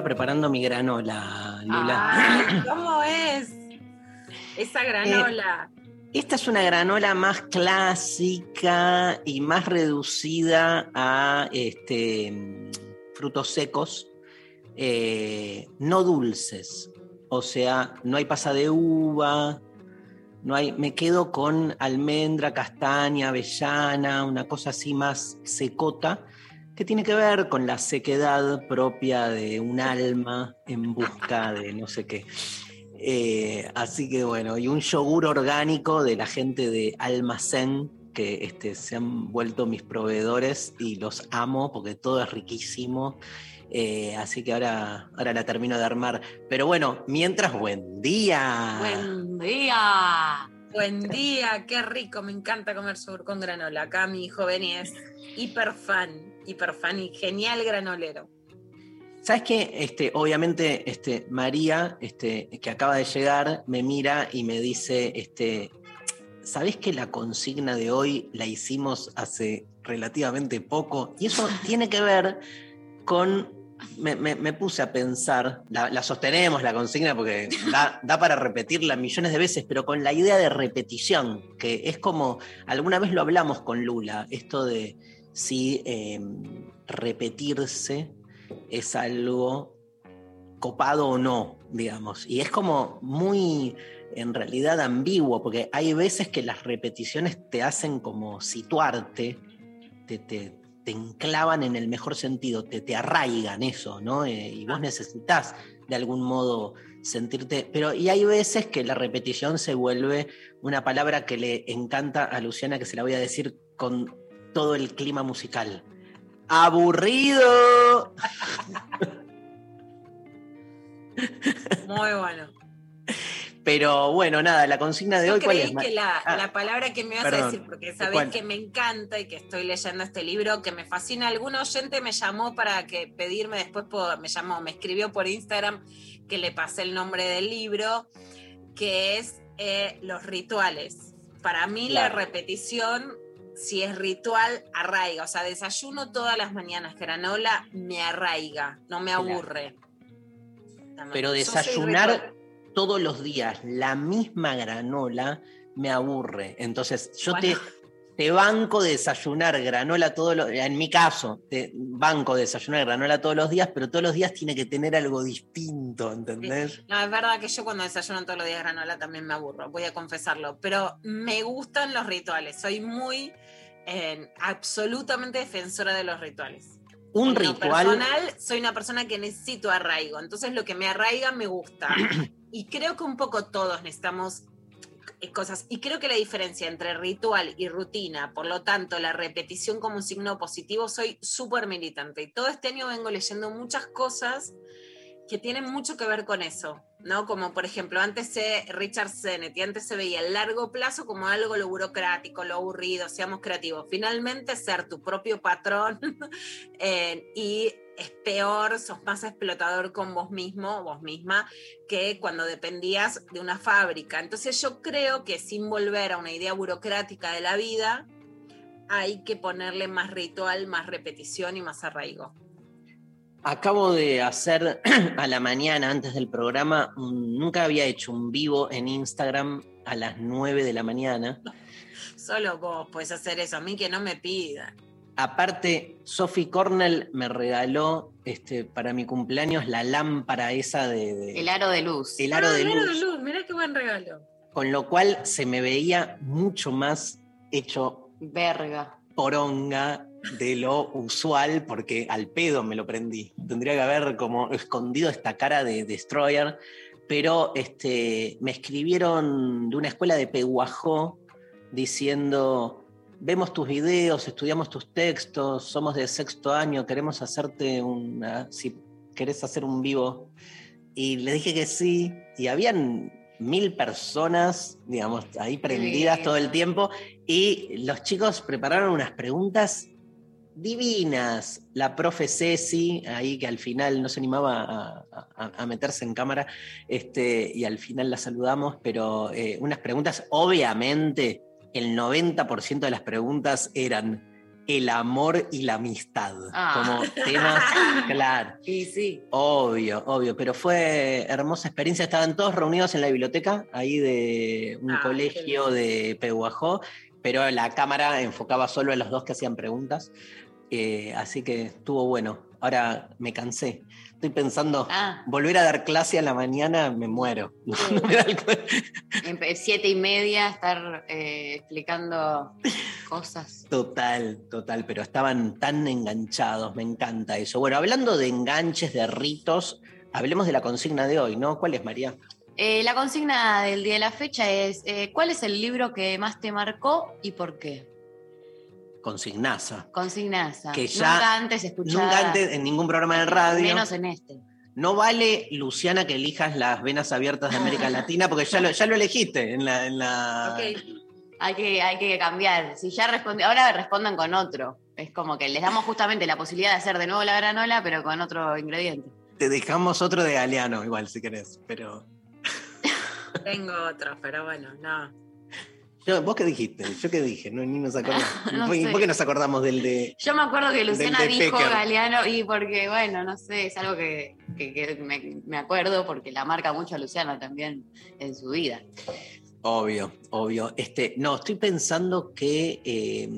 estaba preparando mi granola, Lula. Ay, ¿Cómo es? Esa granola. Esta es una granola más clásica y más reducida a este, frutos secos, eh, no dulces. O sea, no hay pasa de uva, no hay, me quedo con almendra, castaña, avellana, una cosa así más secota, que tiene que ver con la sequedad propia de un alma en busca de no sé qué. Eh, así que bueno, y un yogur orgánico de la gente de Almacén, que este, se han vuelto mis proveedores y los amo porque todo es riquísimo. Eh, así que ahora, ahora la termino de armar. Pero bueno, mientras, buen día. Buen día. Buen día, qué rico, me encanta comer yogur con granola. Acá mi hijo Beni es hiper fan, hiper fan y genial granolero. ¿Sabes qué? Este, obviamente, este, María, este, que acaba de llegar, me mira y me dice, este, ¿sabés que la consigna de hoy la hicimos hace relativamente poco? Y eso tiene que ver con. Me, me- me puse a pensar, la, la sostenemos la consigna porque da, da para repetirla millones de veces, pero con la idea de repetición, que es como, alguna vez lo hablamos con Lula, esto de si eh, repetirse es algo copado o no, digamos. Y es como muy, en realidad, ambiguo, porque hay veces que las repeticiones te hacen como situarte, te, te- te enclavan en el mejor sentido, te, te arraigan eso, ¿no? Eh, y vos necesitas de algún modo sentirte, pero y hay veces que la repetición se vuelve una palabra que le encanta a Luciana, que se la voy a decir con todo el clima musical. ¡Aburrido! Muy bueno. Pero bueno, nada, la consigna de hoy, ¿cuál creí es? Que la, Ah, la palabra que me perdón. a decir, porque ¿De sabés cuál? que me encanta y que estoy leyendo este libro, que me fascina. Algún oyente me llamó para que pedirme después, por- me llamó, me escribió por Instagram que le pasé el nombre del libro, que es eh, Los rituales. Para mí la repetición, si es ritual, arraiga. O sea, desayuno todas las mañanas granola, me arraiga, no me Claro. aburre. Pero desayunar todos los días la misma granola me aburre. Entonces, yo Bueno. te, te banco desayunar granola todos los En mi caso, te banco desayunar granola todos los días, pero todos los días tiene que tener algo distinto, ¿entendés? No, es verdad que yo cuando desayuno todos los días granola también me aburro, voy a confesarlo, pero me gustan los rituales, soy muy eh, absolutamente defensora de los rituales. Un En lo ritual. personal, soy una persona que necesito arraigo, entonces lo que me arraiga me gusta. y creo que un poco todos necesitamos cosas. Y creo que la diferencia entre ritual y rutina, por lo tanto, la repetición como un signo positivo, soy súper militante. Y todo este año vengo leyendo muchas cosas que tienen mucho que ver con eso, ¿no? Como por ejemplo, antes se, Richard Sennett, y antes se veía el largo plazo como algo lo burocrático, lo aburrido, seamos creativos. Finalmente, ser tu propio patrón eh, y es peor, sos más explotador con vos mismo, vos misma, que cuando dependías de una fábrica. Entonces yo creo que sin volver a una idea burocrática de la vida, hay que ponerle más ritual, más repetición y más arraigo. Acabo de hacer a la mañana, antes del programa, un- nunca había hecho un vivo en Instagram a las 9 de la mañana. Solo vos puedes hacer eso, a mí que no me pidan. Aparte, Sophie Cornell me regaló este, para mi cumpleaños la lámpara esa de, de- El aro de luz. el aro Ah, de el aro luz, Mirá qué buen regalo. con lo cual se me veía mucho más hecho Verga. poronga de lo usual porque al pedo me lo prendí. Tendría que haber como escondido esta cara de Destroyer, pero este, me escribieron de una escuela de Peguajó diciendo, vemos tus videos, estudiamos tus textos, somos de sexto año, queremos hacerte una, si querés hacer un vivo. Y le dije que sí, y habían mil personas, digamos, ahí prendidas todo el tiempo, y los chicos prepararon unas preguntas divinas. La profe Ceci, ahí que al final no se animaba a, a- a meterse en cámara, este, y al final la saludamos, pero eh, unas preguntas, obviamente, el 90% de las preguntas eran el amor y la amistad, Ah. como temas, claro. Y sí. Obvio, obvio, pero fue hermosa experiencia. Estaban todos reunidos en la biblioteca, ahí de un Ah, colegio de Peguajó, pero la cámara enfocaba solo a los dos que hacían preguntas. Eh, así que estuvo bueno. Ahora me cansé. Estoy pensando, Ah, volver a dar clase a la mañana, me muero. No me da el siete y media estar eh, explicando cosas. Total, total, pero estaban tan enganchados, me encanta eso. Bueno, hablando de enganches, de ritos, hablemos de la consigna de hoy, ¿no? ¿Cuál es, María? Eh, la consigna del día de la fecha es, eh, ¿cuál es el libro que más te marcó y por qué? Consignaza. Consignaza. Que ya- Nunca antes escuchada. Nunca antes en ningún programa de radio. Menos en este. No vale, Luciana, que elijas las venas abiertas de América Latina, porque ya lo, ya lo elegiste en la. en la- Ok. Hay que, hay que cambiar. Si ya respondí, ahora respondan con otro. Es como que les damos justamente la posibilidad de hacer de nuevo la granola, pero con otro ingrediente. Te dejamos otro de Galeano, igual, si querés. Pero. Tengo otro, pero bueno, no. Yo- ¿Vos qué dijiste? ¿Yo qué dije? No, ni nos acordamos. No ¿Por, qué nos acordamos del de.? Yo me acuerdo que Luciana dijo Pecker. Galeano y porque, bueno, no sé, es algo que, que- que me, me acuerdo porque la marca mucho a Luciana también en su vida. Obvio, obvio. Este, no, estoy pensando que, eh,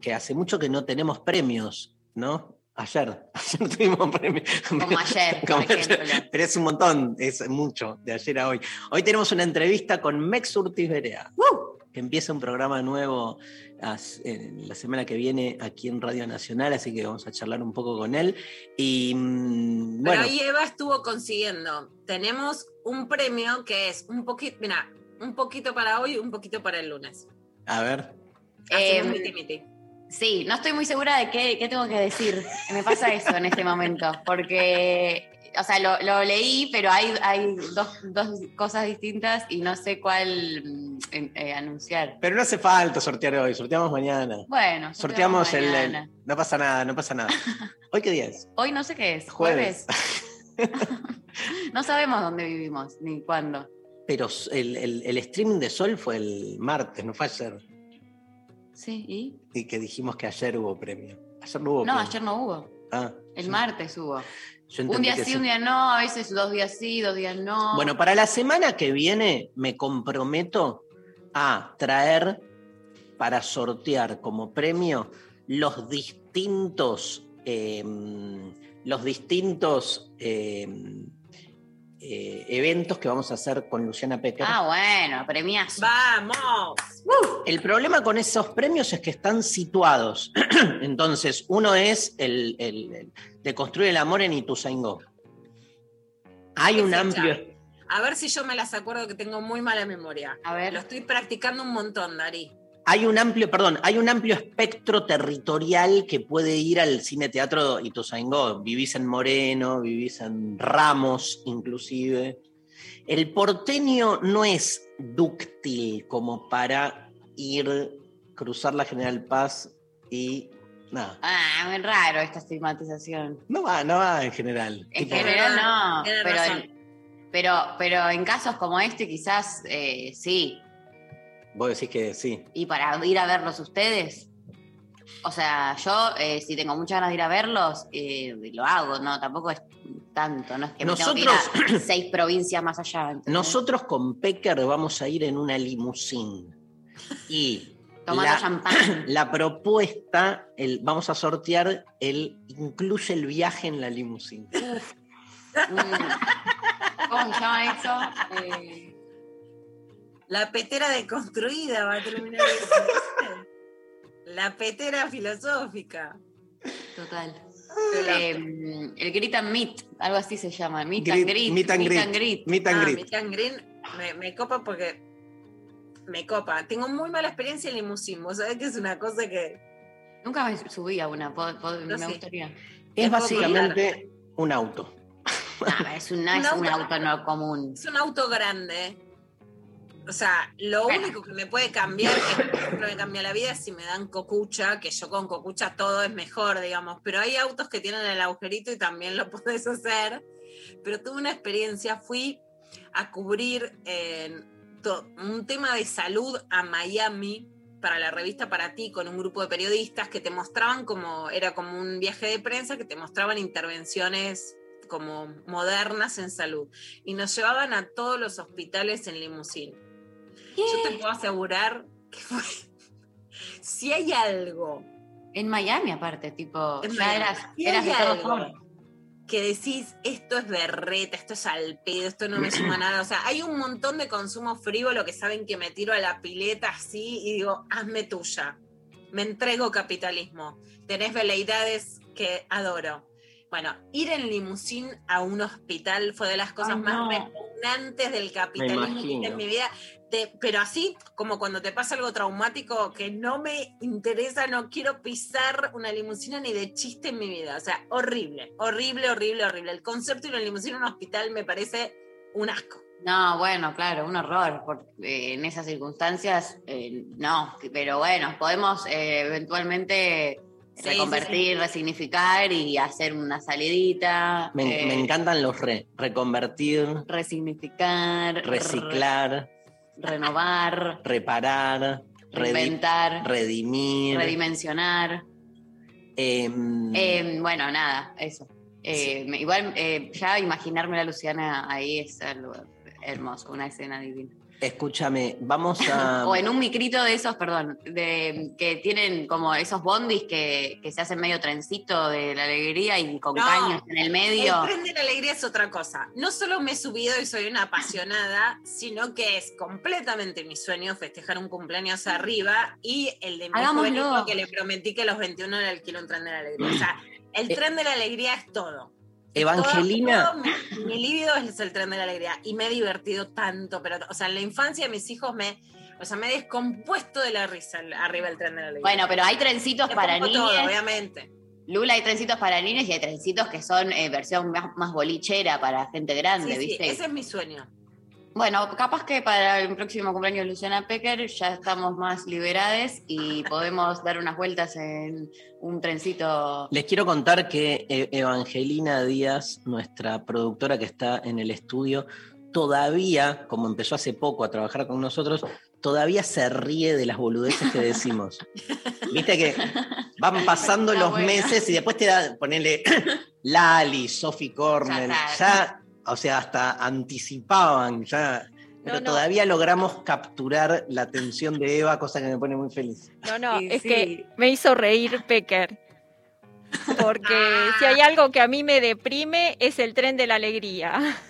que hace mucho que no tenemos premios, ¿no? Ayer, ayer no tuvimos premios. Como ayer, por Como ayer. ejemplo. Pero es un montón, es mucho, de ayer a hoy. Hoy tenemos una entrevista con Mex Urtiz Berea, que empieza un programa nuevo as- la semana que viene aquí en Radio Nacional, así que vamos a charlar un poco con él. Y mm, Pero bueno, ahí Eva estuvo consiguiendo. Tenemos un premio que es un poquito, mira, un poquito para hoy, un poquito para el lunes. a ver, Eh, miti miti. Sí, no estoy muy segura de qué, qué tengo que decir. Me pasa eso en este momento, porque, o sea, lo, lo leí, pero hay, hay dos, dos cosas distintas y no sé cuál mm, eh, anunciar. pero no hace falta sortear hoy, sorteamos mañana. Bueno, Sorteamos el, el- mañana. No pasa nada, no pasa nada. ¿Hoy qué día es? Hoy no sé qué es, Jueves. jueves. no sabemos dónde vivimos ni cuándo. Pero el, el- el streaming de Sol fue el martes, no fue ayer. Sí, ¿y? Y que dijimos que ayer hubo premio. Ayer no hubo No, premio. ayer no hubo. Ah, El martes hubo. Un día sí, un día no, a veces dos días sí, dos días no. Bueno, para la semana que viene me comprometo a traer para sortear como premio los distintos, eh, los distintos eh, eh, eventos que vamos a hacer con Luciana Pecker. Ah, bueno, premiazo. ¡Vamos! El problema con esos premios es que están situados. Entonces, uno es el, el- el de construir el amor en Ituzaingó. Hay ¿Qué un fecha? amplio. A ver si yo me las acuerdo que tengo muy mala memoria. A ver. Lo estoy practicando un montón, Dari. Hay un amplio, perdón, hay un amplio espectro territorial que puede ir al cine teatro Ituzaingó. Vivís en Moreno, vivís en Ramos, inclusive. El porteño no es dúctil como para ir, cruzar la General Paz y nada. Ah, muy raro esta estigmatización. No va, no va en general. En Tipo, general no, pero pero, pero en casos como este quizás eh, sí. Vos decís que sí. Y para ir a verlos ustedes, o sea, yo eh, si tengo muchas ganas de ir a verlos, eh, lo hago, no, tampoco es tanto, no es que me tengo que ir a seis provincias más allá. ¿entendés? Nosotros con Pecker vamos a ir en una limusín. Y Tomando la, champán. la propuesta, el, vamos a sortear el incluye el viaje en la limusín. Mm. ¿Cómo se llama eso? Eh, La petera deconstruida va a terminar. diciendo. La petera filosófica. Total. Eh, el Grit and Meet, algo así se llama. Meet Grit- and Greet. meet and greet. greet. Meet and Ah, meet and me, me copa porque me copa. Tengo muy mala experiencia en limusín. Vos sabés que es una cosa que. Nunca me subí a una, Yo me sí. gustaría. Es básicamente un auto. No, es un, no Un es un auto- auto no común. Es un auto grande. O sea, lo Bueno. único que me puede cambiar, que por ejemplo me cambia la vida, es si me dan cocucha, que yo con cocucha todo es mejor, digamos. Pero hay autos que tienen el agujerito y también lo puedes hacer. Pero tuve una experiencia, fui a cubrir eh, un tema de salud a Miami para la revista Para Ti con un grupo de periodistas que te mostraban como, era como un viaje de prensa que te mostraban intervenciones como modernas en salud y nos llevaban a todos los hospitales en limusín. Yo te puedo asegurar que fue, si hay algo En Miami, aparte, tipo, En ya Miami. eras, Si eras hay de todo algo favor. que decís, esto es berreta, esto es al pedo, esto no me suma nada. O sea, hay un montón de consumo frívolo que saben que me tiro a la pileta así y digo, hazme tuya. Me entrego capitalismo. Tenés veleidades que adoro. Bueno, ir en limusín a un hospital fue de las cosas más no. repugnantes del capitalismo que imagino. hice en mi vida. Pero así como cuando te pasa algo traumático que no me interesa, no quiero pisar una limusina ni de chiste en mi vida. O sea, horrible, horrible, horrible, horrible. El concepto de una limusina en un hospital me parece un asco. No, bueno, claro, un horror. por- eh, en esas circunstancias, eh, no. Pero bueno, podemos eh, eventualmente Sí, sí, reconvertir, resignificar y hacer una salidita. Me, eh, me encantan los re. Reconvertir, Resignificar, reciclar, re- renovar, reparar, reinventar, redimir. redimensionar. em, Eh, bueno, nada, eso. Eh, igual eh, ya imaginarme a Luciana ahí es algo hermoso, una escena divina. Escúchame, vamos a. O en un micrito de esos, perdón, de, que tienen como esos bondis que, que se hacen medio trencito de la alegría y con No, caños en el medio. El tren de la alegría es otra cosa. No solo me he subido y soy una apasionada, sino que es completamente mi sueño festejar un cumpleaños arriba y el de mi hijo que le prometí que a los 21 le alquilo un tren de la alegría. O sea, el Eh, tren de la alegría es todo. Evangelina, Todo- todo mi, mi líbido es el tren de la alegría y me he divertido tanto, pero, o sea, en la infancia mis hijos me, o sea, me he descompuesto de la risa arriba del tren de la alegría. Bueno, pero hay trencitos Le para niños. obviamente. Lula, hay trencitos para niños y hay trencitos que son eh, versión más, más bolichera para gente grande, Sí, sí, ¿viste? ese es mi sueño. Bueno, capaz que para el próximo cumpleaños de Luciana Pecker ya estamos más liberades y podemos dar unas vueltas en un trencito. les quiero contar que eh, Evangelina Díaz, nuestra productora que está en el estudio, todavía, como empezó hace poco a trabajar con nosotros, todavía se ríe de las boludeces que decimos. Viste que van pasando los buena. meses y después te da, ponele Lali, Sophie Cornell, Ya. O sea, hasta anticipaban, ya. Pero no. todavía logramos capturar la atención de Eva, cosa que me pone muy feliz. No, no, Sí, es sí. que me hizo reír Pecker. Porque si hay algo que a mí me deprime es el tren de la alegría.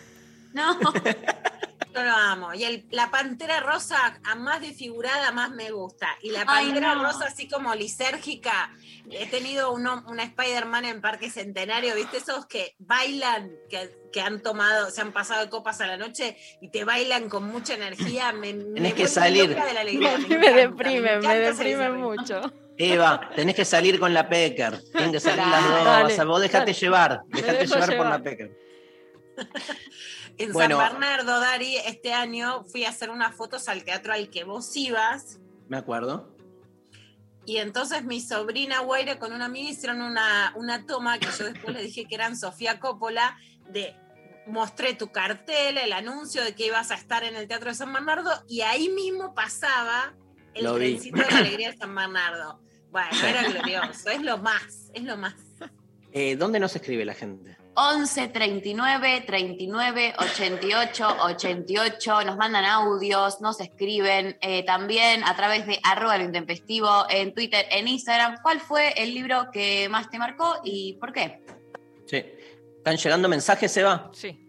No, Yo lo amo. Y el- la pantera rosa, a más desfigurada, más me gusta. Y la Ay, pantera no. rosa, así como lisérgica. He tenido uno, una Spider-Man en Parque Centenario, ¿viste? Esos que bailan, que, que han tomado, se han pasado de copas a la noche y te bailan con mucha energía. Me, me Tenés que salir. de la alegría. Me encanta, deprime, me ese deprime mucho. Eva, tenés que salir con la Pecker. Tienen que salir las dos. Dale, o sea, vos dejate dale. llevar. Me Dejate dejo llevar por llevar. la Pecker. En Bueno. San Bernardo, Dari, este año fui a hacer unas fotos al teatro al que vos ibas. Me acuerdo. Y entonces mi sobrina Guaira con una amiga hicieron una, una toma que yo después le dije que eran Sofía Coppola, de mostré tu cartel, el anuncio de que ibas a estar en el Teatro de San Bernardo, y ahí mismo pasaba el Lo vi. de la alegría de San Bernardo. Bueno, Sí. era glorioso, es lo más, es lo más. Eh, ¿Dónde nos escribe la gente? 11 39 39 88 88. Nos mandan audios, nos escriben eh, también a través de arroba lo intempestivo en Twitter, en Instagram. ¿Cuál fue el libro que más te marcó y por qué? Sí. ¿Están llegando mensajes, Seba? Sí.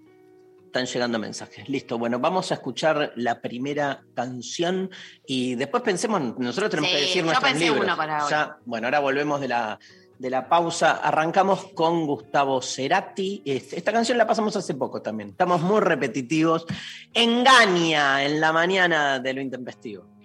Están llegando mensajes. Listo. Bueno, vamos a escuchar la primera canción y después pensemos, nosotros tenemos sí, que decir nuestros libros. Uno para hoy. Ya, bueno, ahora volvemos de la de la pausa, arrancamos con Gustavo Cerati. Esta canción la pasamos hace poco también. Estamos muy repetitivos. Engaña en la mañana de lo intempestivo.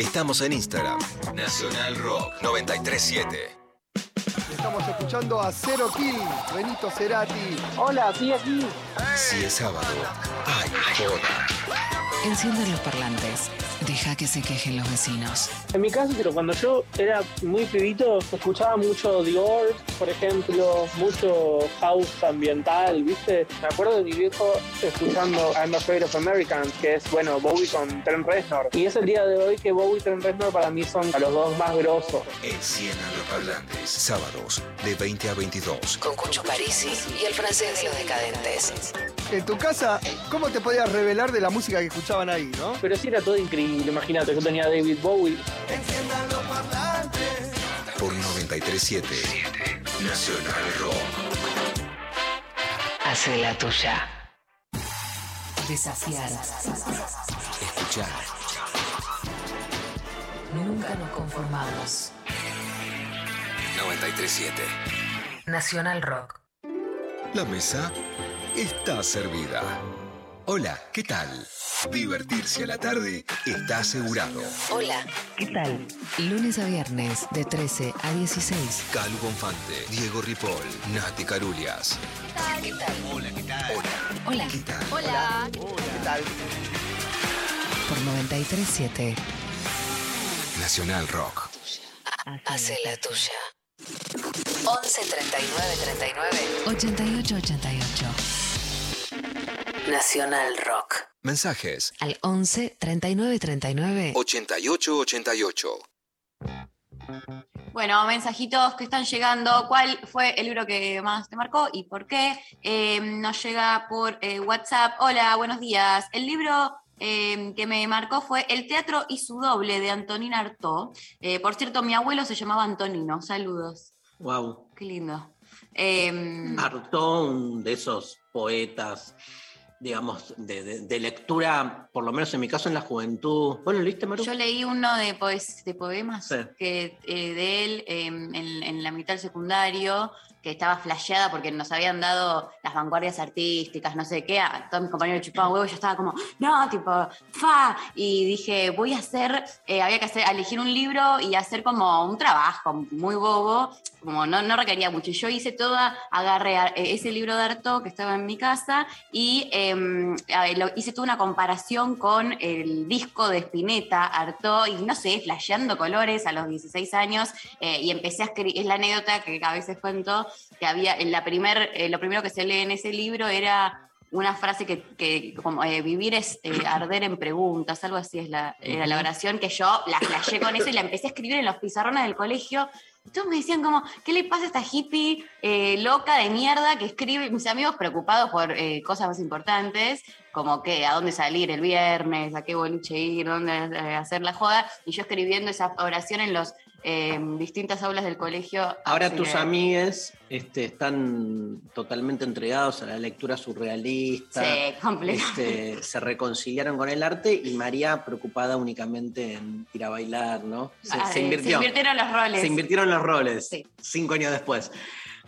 Estamos en Instagram. Nacional Rock 937. Estamos escuchando a Cero Kill, Benito Cerati. Hola, sí aquí. Si es sábado, hay joda. Encienden los parlantes. Deja que se quejen los vecinos. En mi caso, pero cuando yo era muy pibito, escuchaba mucho The Doors, por ejemplo, mucho house ambiental, ¿viste? Me acuerdo de mi viejo escuchando I'm Afraid of Americans, que es, bueno, Bowie con Trent Reznor. Y es el día de hoy que Bowie y Trent Reznor para mí son a los dos más grosos. Enciendan los parlantes. Sábados de 20 a 22. Con Cucho Parisi y el francés de los decadentes. En tu casa, ¿cómo te podías revelar de la música que escuchaban ahí, no? Pero sí era todo increíble, imagínate, yo tenía a David Bowie. Por 937 Nacional Rock. Hace la tuya. Desafiar. Escuchar. Nunca nos conformamos. 937. Nacional Rock. La mesa está servida. Hola, ¿qué tal? Divertirse a la tarde está asegurado. Hola, ¿qué tal? Lunes a viernes de 13 a 16. Calu Bonfante, Diego Ripoll, Nati Carulias. ¿Qué tal? Hola, ¿qué tal? Hola. Hola. ¿Qué tal? Hola. ¿Qué tal? Por 937. Nacional Rock. Hace la tuya. 11 39 39 88 88. Nacional Rock. Mensajes Al 11 39 39 8888. Bueno, mensajitos que están llegando. ¿Cuál fue el libro que más te marcó y por qué? Eh, nos llega por eh, WhatsApp. Hola, buenos días. El libro eh, que me marcó fue El teatro y su doble de Antonina Artaud. Eh, por cierto, mi abuelo se llamaba Antonino. Saludos. Wow. Qué lindo. Eh, Artaud, de esos poetas, digamos, de, de- de lectura, por lo menos en mi caso en la juventud. ¿Vos lo leíste, Maru? Yo leí uno de, poes- de poemas Sí. que, eh, de él eh, en, en la mitad del secundario, que estaba flasheada porque nos habían dado las vanguardias artísticas, no sé qué, a todos mis compañeros chupaban huevo, yo estaba como, no, tipo, fa, y dije, voy a hacer, eh, había que hacer, elegir un libro y hacer como un trabajo muy bobo, como no, no requería mucho. Yo hice toda, agarré eh, ese libro de Arto que estaba en mi casa y em, hice toda una comparación con el disco de Spinetta, Arto, y no sé, flasheando colores a los 16 años, eh, y empecé a escribir, es la anécdota que a veces cuento, que había, en la primer, eh, lo primero que se lee en ese libro era una frase que, que como eh, vivir es eh, arder en preguntas, algo así es la, era la oración, que yo la flasheé con eso y la empecé a escribir en los pizarrones del colegio. Y todos me decían como, ¿qué le pasa a esta hippie eh, loca de mierda que escribe? Mis amigos preocupados por cosas más importantes, como que a dónde salir el viernes, a qué boliche ir, dónde hacer la joda, y yo escribiendo esa oración en los eh, distintas aulas del colegio. Ahora tus amigues este, están totalmente entregados a la lectura surrealista. Sí. Este, se reconciliaron con el arte y María preocupada únicamente en ir a bailar, ¿no? Se, Ah, se invirtió. se invirtieron los roles. Se invirtieron los roles. Sí. Cinco años después.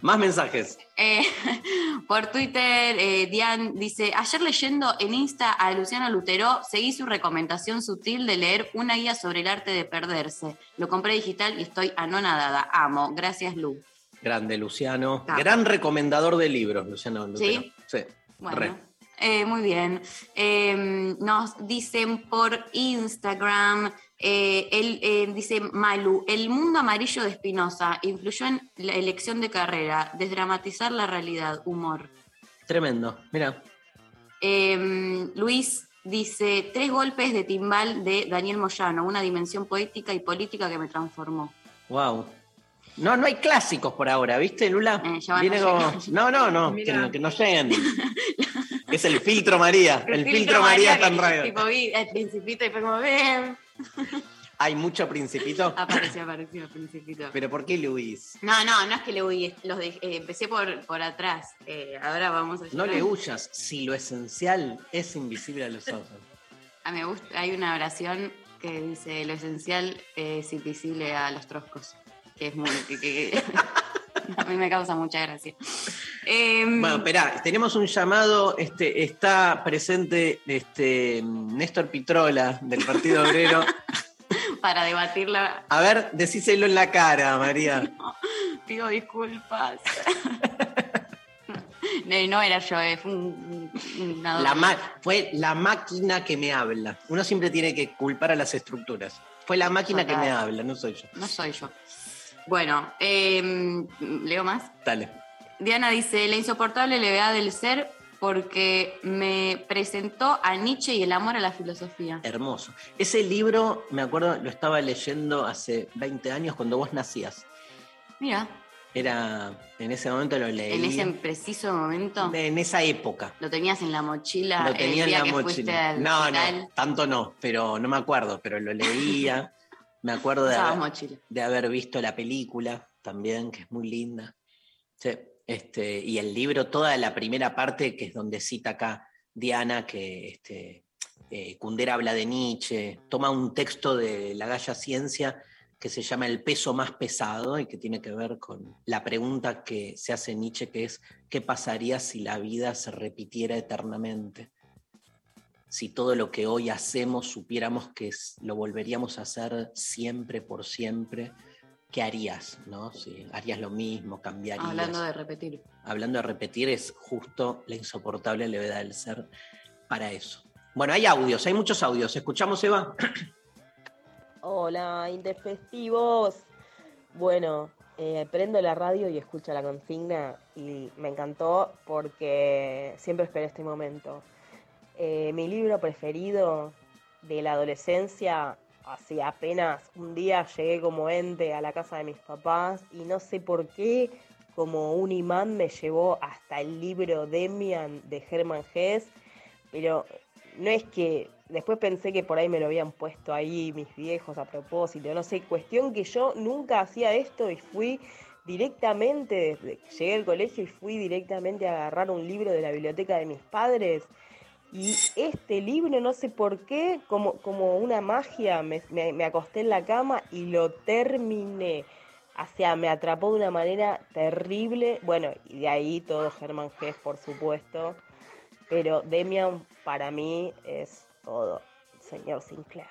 Más mensajes. Eh, por Twitter, eh, Diane dice, ayer leyendo en Insta a Luciano Lutero, seguí su recomendación sutil de leer una guía sobre el arte de perderse. Lo compré digital y estoy anonadada. Amo. Gracias, Lu. Grande, Luciano. Ah. Gran recomendador de libros, Luciano. Lutero. ¿Sí? Sí. Bueno, eh, muy bien. Eh, nos dicen por Instagram, eh, él, eh, dice Malu, el mundo amarillo de Espinosa influyó en la elección de carrera, desdramatizar la realidad, humor. Tremendo. Mira. Eh, Luis dice, tres golpes de timbal de Daniel Moyano, una dimensión poética y política que me transformó. Wow. No, no hay clásicos por ahora, ¿viste, Lula? Eh, ya van Viene a como- llegar. No, no, no, que, no- que no lleguen. es el filtro María. El, filtro, María está en que, radio. Tipo, vi el principito y fue como, "Bien". Hay mucho principito. Apareció, apareció principito. Pero ¿por qué Luis? No, no, no es que le huí, los de- eh, empecé por, por atrás. Eh, ahora vamos a No le huyas, si lo esencial es invisible a los ojos. Ah, me gusta, hay una oración que dice lo esencial es invisible a los troscos. Que es muy. que- que- a mí me causa mucha gracia. Em, Bueno, esperá, tenemos un llamado, este, está presente este, Néstor Pitrola del Partido Obrero. para debatirla, A ver, decíselo en la cara, María. pido disculpas. No, no era yo, eh, fue un, un- una La ma- fue la máquina que me habla. Uno siempre tiene que culpar a las estructuras. Fue la máquina que me habla, no soy yo. No soy yo. Bueno, eh, leo más. Dale. Diana dice, la insoportable levedad del ser porque me presentó a Nietzsche y el amor a la filosofía. Hermoso. Ese libro, me acuerdo, lo estaba leyendo hace 20 años cuando vos nacías. Mira, Era, en ese momento lo leí. en ese preciso momento En esa época. lo tenías en la mochila Lo tenía el día en la que mochila. No, no, tanto no, pero no me acuerdo, pero lo leía. Me acuerdo de haber visto la película también, que es muy linda. Sí, este, y el libro, toda la primera parte, que es donde cita acá Diana, que este, eh, Kundera habla de Nietzsche, toma un texto de la Galla Ciencia que se llama El peso más pesado y que tiene que ver con la pregunta que se hace Nietzsche, que es, ¿qué pasaría si la vida se repitiera eternamente? Si todo lo que hoy hacemos supiéramos que lo volveríamos a hacer siempre por siempre, ¿qué harías? ¿no? Si harías lo mismo, cambiarías. Hablando de repetir. Hablando de repetir, es justo la insoportable levedad del ser para eso. Bueno, hay audios, hay muchos audios. ¿Escuchamos, Eva? Hola, Intempestivos. Bueno, eh, prendo la radio y escucho la consigna y me encantó porque siempre esperé este momento. Eh, mi libro preferido de la adolescencia, hace apenas un día llegué como ente a la casa de mis papás y no sé por qué, como un imán me llevó hasta el libro Demian de Hermann Hesse, pero no es que después pensé que por ahí me lo habían puesto ahí mis viejos a propósito, no sé, cuestión que yo nunca hacía esto y fui directamente, llegué al colegio y fui directamente a agarrar un libro de la biblioteca de mis padres. Y este libro, no sé por qué, como, como una magia, me, me- acosté en la cama y lo terminé. O sea, me atrapó de una manera terrible. Bueno, y de ahí todo Germán Gess, por supuesto. Pero Demian para mí es todo, señor Sinclair.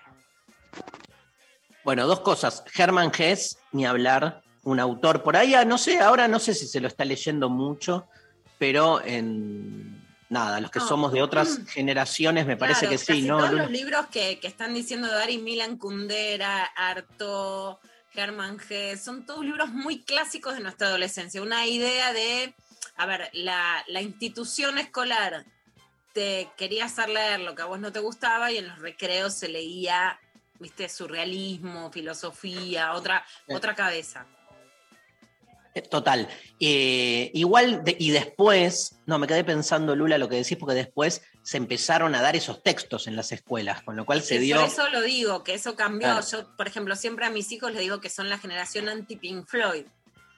Bueno, dos cosas. Hermann Hesse, ni hablar, un autor por ahí, ah, no sé, ahora no sé si se lo está leyendo mucho, pero en nada, los que No. somos de otras generaciones me parece que sí, ¿no? Todos los libros que, que están diciendo de Ari Milan Kundera, Arto, Germán G, son todos libros muy clásicos de nuestra adolescencia. Una idea de, a ver, la, la institución escolar te quería hacer leer lo que a vos no te gustaba y en los recreos se leía, viste, surrealismo, filosofía, otra, Sí. otra cabeza. Eh, Total. Eh, igual, de- y después, no, me quedé pensando, Lula, lo que decís, porque después se empezaron a dar esos textos en las escuelas, con lo cual se dio... Por eso lo digo, que eso cambió. Claro. Yo, por ejemplo, siempre a mis hijos les digo que son la generación anti-Pink Floyd.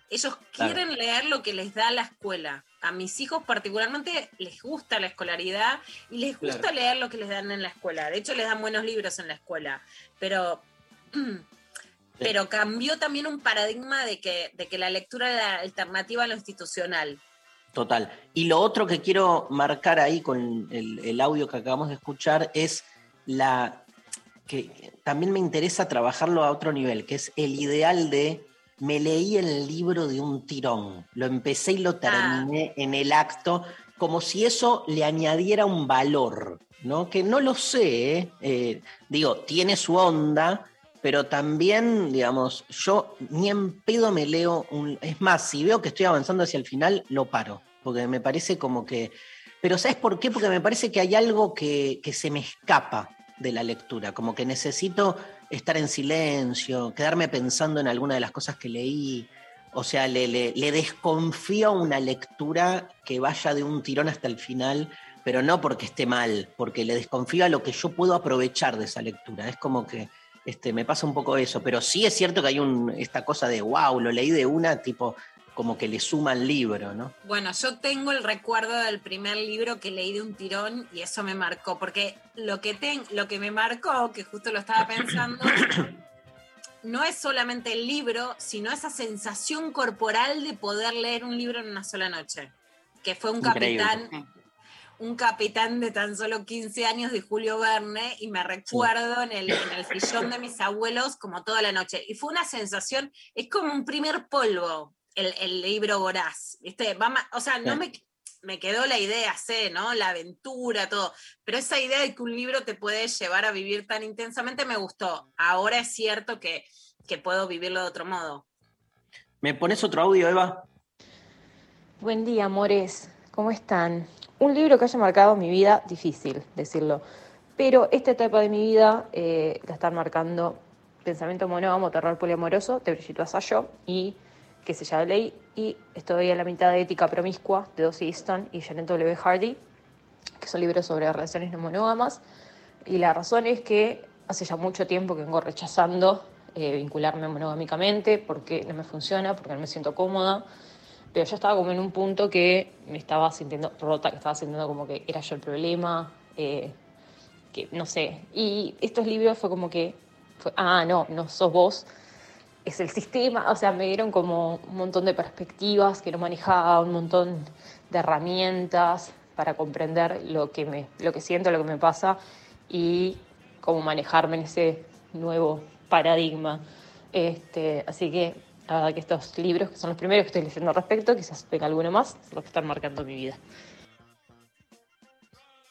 Ellos Claro. quieren leer lo que les da la escuela. A mis hijos particularmente les gusta la escolaridad y les gusta Claro. leer lo que les dan en la escuela. De hecho, les dan buenos libros en la escuela. Pero, pero cambió también un paradigma de que, de que la lectura era alternativa a lo institucional. Total. Y lo otro que quiero marcar ahí con el, el audio que acabamos de escuchar es la que también me interesa trabajarlo a otro nivel, que es el ideal de me leí el libro de un tirón, lo empecé y lo terminé en el acto, como si eso le añadiera un valor, ¿no? Que no lo sé, ¿eh? Eh, digo, tiene su onda, pero también, digamos, yo ni en pedo me leo un... Es más, si veo que estoy avanzando hacia el final, lo paro, porque me parece como que... Pero ¿sabes por qué? Porque me parece que hay algo que, que se me escapa de la lectura, como que necesito estar en silencio, quedarme pensando en alguna de las cosas que leí. O sea, le, le, le desconfío a una lectura que vaya de un tirón hasta el final, pero no porque esté mal, porque le desconfío a lo que yo puedo aprovechar de esa lectura. Es como que este, me pasa un poco eso, pero sí es cierto que hay un, esta cosa de, wow, lo leí de una, tipo, como que le suma al libro, ¿no? Bueno, yo tengo el recuerdo del primer libro que leí de un tirón y eso me marcó, porque lo que, ten- lo que me marcó, que justo lo estaba pensando, no es solamente el libro, sino esa sensación corporal de poder leer un libro en una sola noche, que fue un Increíble. capitán, un capitán de tan solo 15 años de Julio Verne y me recuerdo en, el, en el sillón de mis abuelos como toda la noche. Y fue una sensación, es como un primer polvo el, el libro voraz, ¿viste? Va ma- o sea, no Sí. me, me quedó la idea, sé, ¿no? La aventura, todo. Pero esa idea de que un libro te puede llevar a vivir tan intensamente me gustó. Ahora es cierto que, que puedo vivirlo de otro modo. ¿Me pones otro audio, Eva? Buen día, amores. ¿Cómo están? Un libro que haya marcado mi vida, difícil decirlo. Pero esta etapa de mi vida eh, la están marcando Pensamiento monógamo, terror poliamoroso de Brigitte Vasallo y que se llama Ley. Y estoy a la mitad de Ética promiscua de Dossie Easton y Janet W. Hardy, que son libros sobre relaciones no monógamas. Y la razón es que hace ya mucho tiempo que vengo rechazando eh, vincularme monogámicamente porque no me funciona, porque no me siento cómoda. Pero yo estaba como en un punto que me estaba sintiendo rota, que estaba sintiendo como que era yo el problema, eh, que no sé. Y estos libros fue como que, ah, no, no sos vos, es el sistema. O sea, me dieron como un montón de perspectivas que no manejaba, un montón de herramientas para comprender lo que, me, lo que siento, lo que me pasa y cómo manejarme en ese nuevo paradigma. Este, así que que estos libros, que son los primeros que estoy leyendo al respecto, quizás tenga alguno más, son los que están marcando mi vida.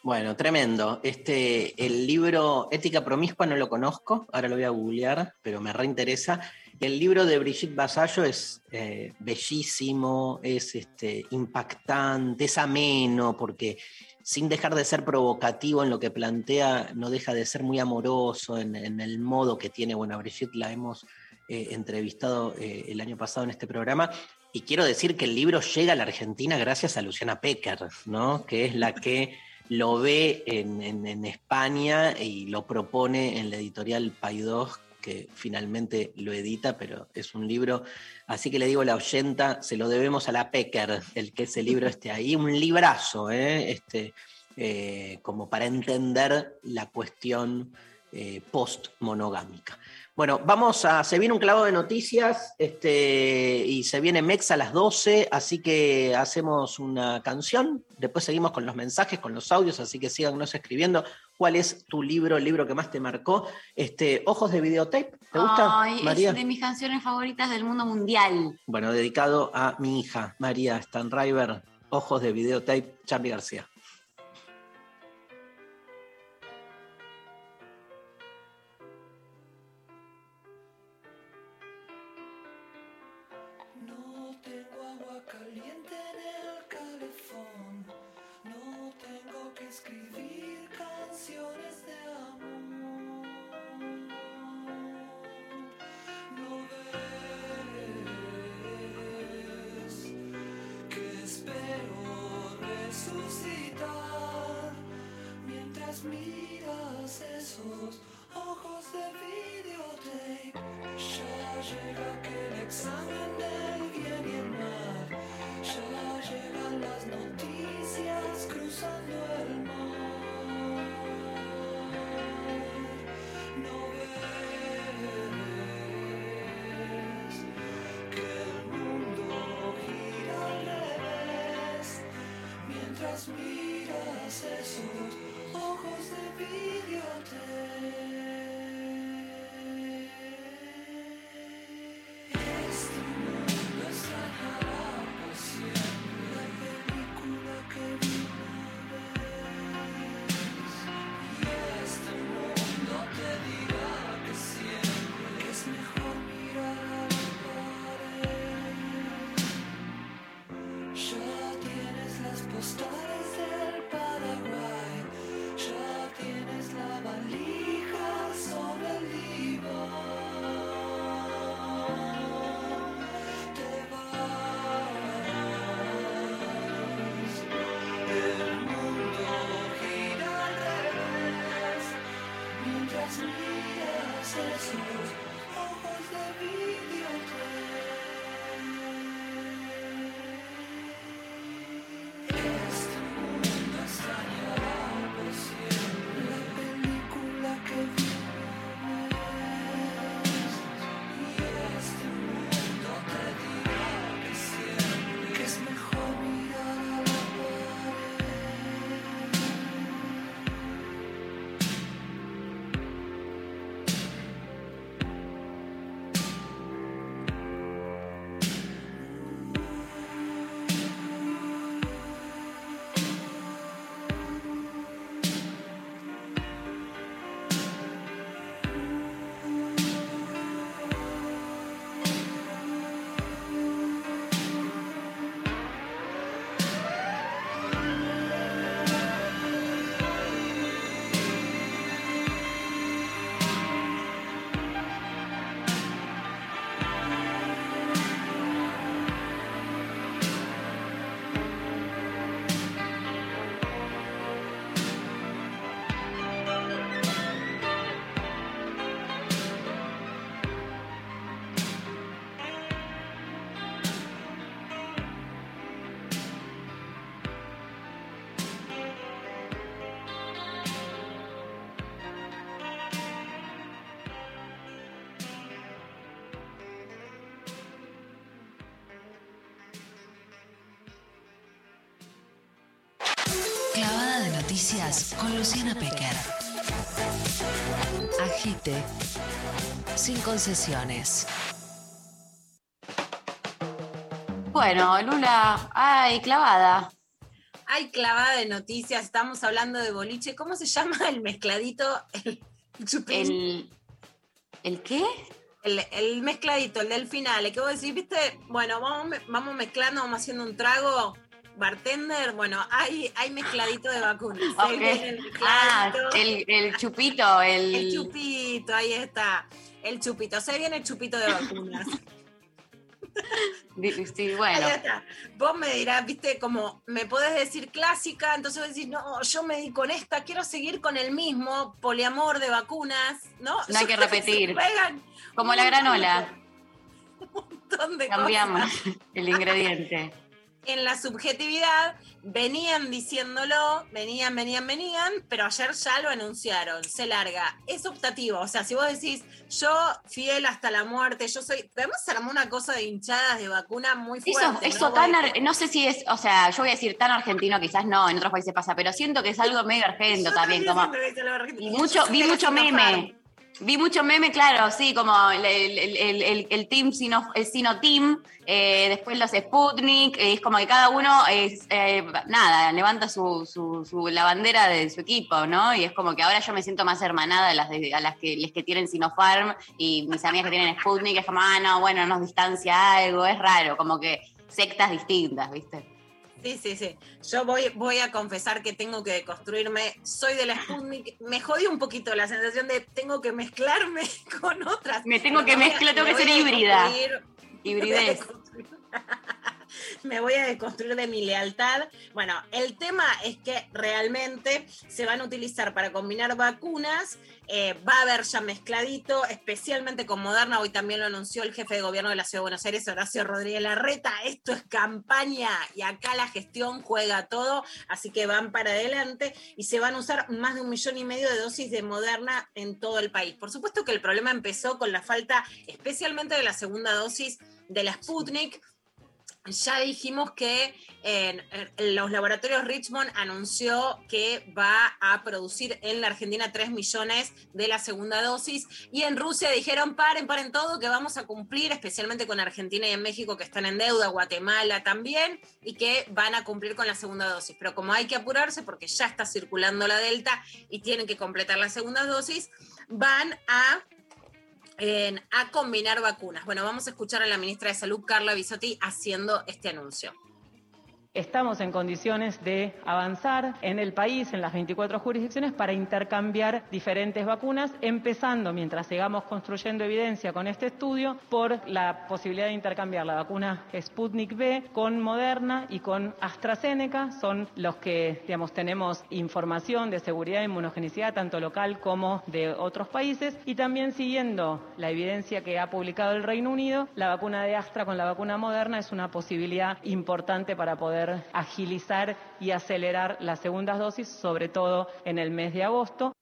Bueno, tremendo. Este, el libro Ética Promiscua no lo conozco, ahora lo voy a googlear, pero me reinteresa. El libro de Brigitte Vasallo es eh, bellísimo, es este, impactante, es ameno, porque sin dejar de ser provocativo en lo que plantea, no deja de ser muy amoroso en, en el modo que tiene. Bueno, a Brigitte la hemos eh, entrevistado eh, el año pasado en este programa. Y quiero decir que el libro llega a la Argentina gracias a Luciana Pecker, ¿no? que es la que lo ve en, España y lo propone en la editorial Paidós, que finalmente lo edita, pero es un libro. Así que le digo la oyenta, se lo debemos a la Pecker, el que ese libro esté ahí. Un librazo, ¿eh? este, como para entender la cuestión post-monogámica. Bueno, vamos a. Se viene un clavo de noticias este, y se viene Mex a las 12, así que hacemos una canción. Después seguimos con los mensajes, con los audios, así que síganos escribiendo. ¿Cuál es tu libro, el libro que más te marcó? Este, Ojos de videotape, ¿te gusta, Ay, María? es de mis canciones favoritas del mundo mundial. Bueno, dedicado a mi hija, María Stanriver, Ojos de videotape, Charlie García. Noticias con Luciana Pecker. Agite. Sin concesiones. Bueno, Lula, ay, clavada. Hay clavada de noticias, estamos hablando de boliche. ¿Cómo se llama el mezcladito? El. El, ¿El qué? El, el mezcladito, el del final. Que vos decís, viste, bueno, vamos, me- vamos mezclando, vamos haciendo un trago. Bartender, bueno, hay, hay mezcladito de vacunas. El Ah, el, el chupito, el... El chupito, ahí está. El chupito. Se viene el chupito de vacunas. Sí, bueno. Ahí está. Vos me dirás, viste, como me podés decir clásica, entonces vos decís, no, yo me di con esta, quiero seguir con el mismo poliamor de vacunas, ¿no? No hay que repetir. Como la granola. un montón de Cambiamos cosas. el ingrediente. En la subjetividad venían diciéndolo, venían, venían, venían, pero ayer ya lo anunciaron, se larga. Es optativo, o sea, si vos decís, yo fiel hasta la muerte, yo soy... Además se armó una cosa de hinchadas de vacuna muy Eso, fuerte. eso ¿no? tan, ar- no sé si es, o sea, yo voy a decir tan argentino, quizás no, en otros países pasa, pero siento que es algo medio argento Yo también, como, y mucho, vi mucho meme, vi mucho meme, claro, sí, como el, el, el, team Sino, el Sino Team, eh, después los Sputnik, eh, es como que cada uno es, eh, nada, levanta su, su, su- la bandera de su equipo, ¿no? Y es como que ahora yo me siento más hermanada a las, de- a las que, les que tienen Sinopharm y mis amigas que tienen Sputnik, es como, ah, no, bueno, nos distancia algo, es raro, como que sectas distintas, ¿viste? Sí, sí, sí. Yo voy, voy a confesar que tengo que deconstruirme. Soy de la Sputnik. Me jodí un poquito la sensación de tengo que mezclarme con otras. Me tengo que mezclar, tengo que ser híbrida. Hibridez. Me voy a deconstruir de mi lealtad. Bueno, el tema es que realmente se van a utilizar para combinar vacunas. eh, va a haber ya mezcladito, especialmente con Moderna. Hoy también lo anunció el jefe de gobierno de la Ciudad de Buenos Aires, Horacio Rodríguez Larreta. Esto es campaña y acá la gestión juega todo, así que van para adelante y se van a usar más de un millón y medio de dosis de Moderna en todo el país. Por supuesto que el problema empezó con la falta, especialmente de la segunda dosis de la Sputnik. Ya dijimos que los laboratorios Richmond anunció que va a producir en la Argentina 3 millones de la segunda dosis y en Rusia dijeron paren, paren todo, que vamos a cumplir, especialmente con Argentina y en México que están en deuda, Guatemala también, y que van a cumplir con la segunda dosis. Pero como hay que apurarse porque ya está circulando la Delta y tienen que completar la segunda dosis, van a en- a combinar vacunas. Bueno, vamos a escuchar a la ministra de Salud, Carla Bisotti, haciendo este anuncio. Estamos en condiciones de avanzar en el país, en las 24 jurisdicciones, para intercambiar diferentes vacunas, empezando, mientras sigamos construyendo evidencia con este estudio, por la posibilidad de intercambiar la vacuna Sputnik V con Moderna y con AstraZeneca. Son los que, tenemos información de seguridad e inmunogenicidad, tanto local como de otros países. Y también siguiendo la evidencia que ha publicado el Reino Unido, la vacuna de Astra con la vacuna Moderna es una posibilidad importante para poder agilizar y acelerar las segundas dosis, sobre todo en el mes de agosto.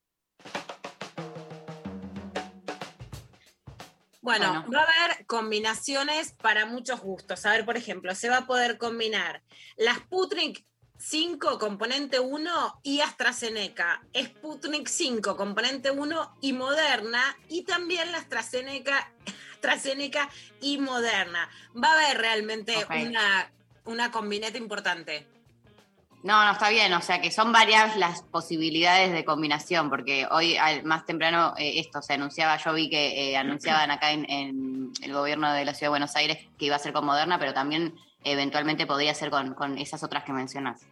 Bueno, va a haber combinaciones para muchos gustos. A ver, por ejemplo, se va a poder combinar la Sputnik 5, componente 1, y AstraZeneca. Sputnik 5, componente 1, y Moderna. Y también la AstraZeneca, AstraZeneca y Moderna. Va a haber realmente una, una combineta importante. No, no, está bien, o sea que son varias las posibilidades de combinación, porque hoy más temprano eh, esto se anunciaba, yo vi que eh, anunciaban acá en, en el gobierno de la Ciudad de Buenos Aires que iba a ser con Moderna, pero también eventualmente podría ser con, con esas otras que mencionas.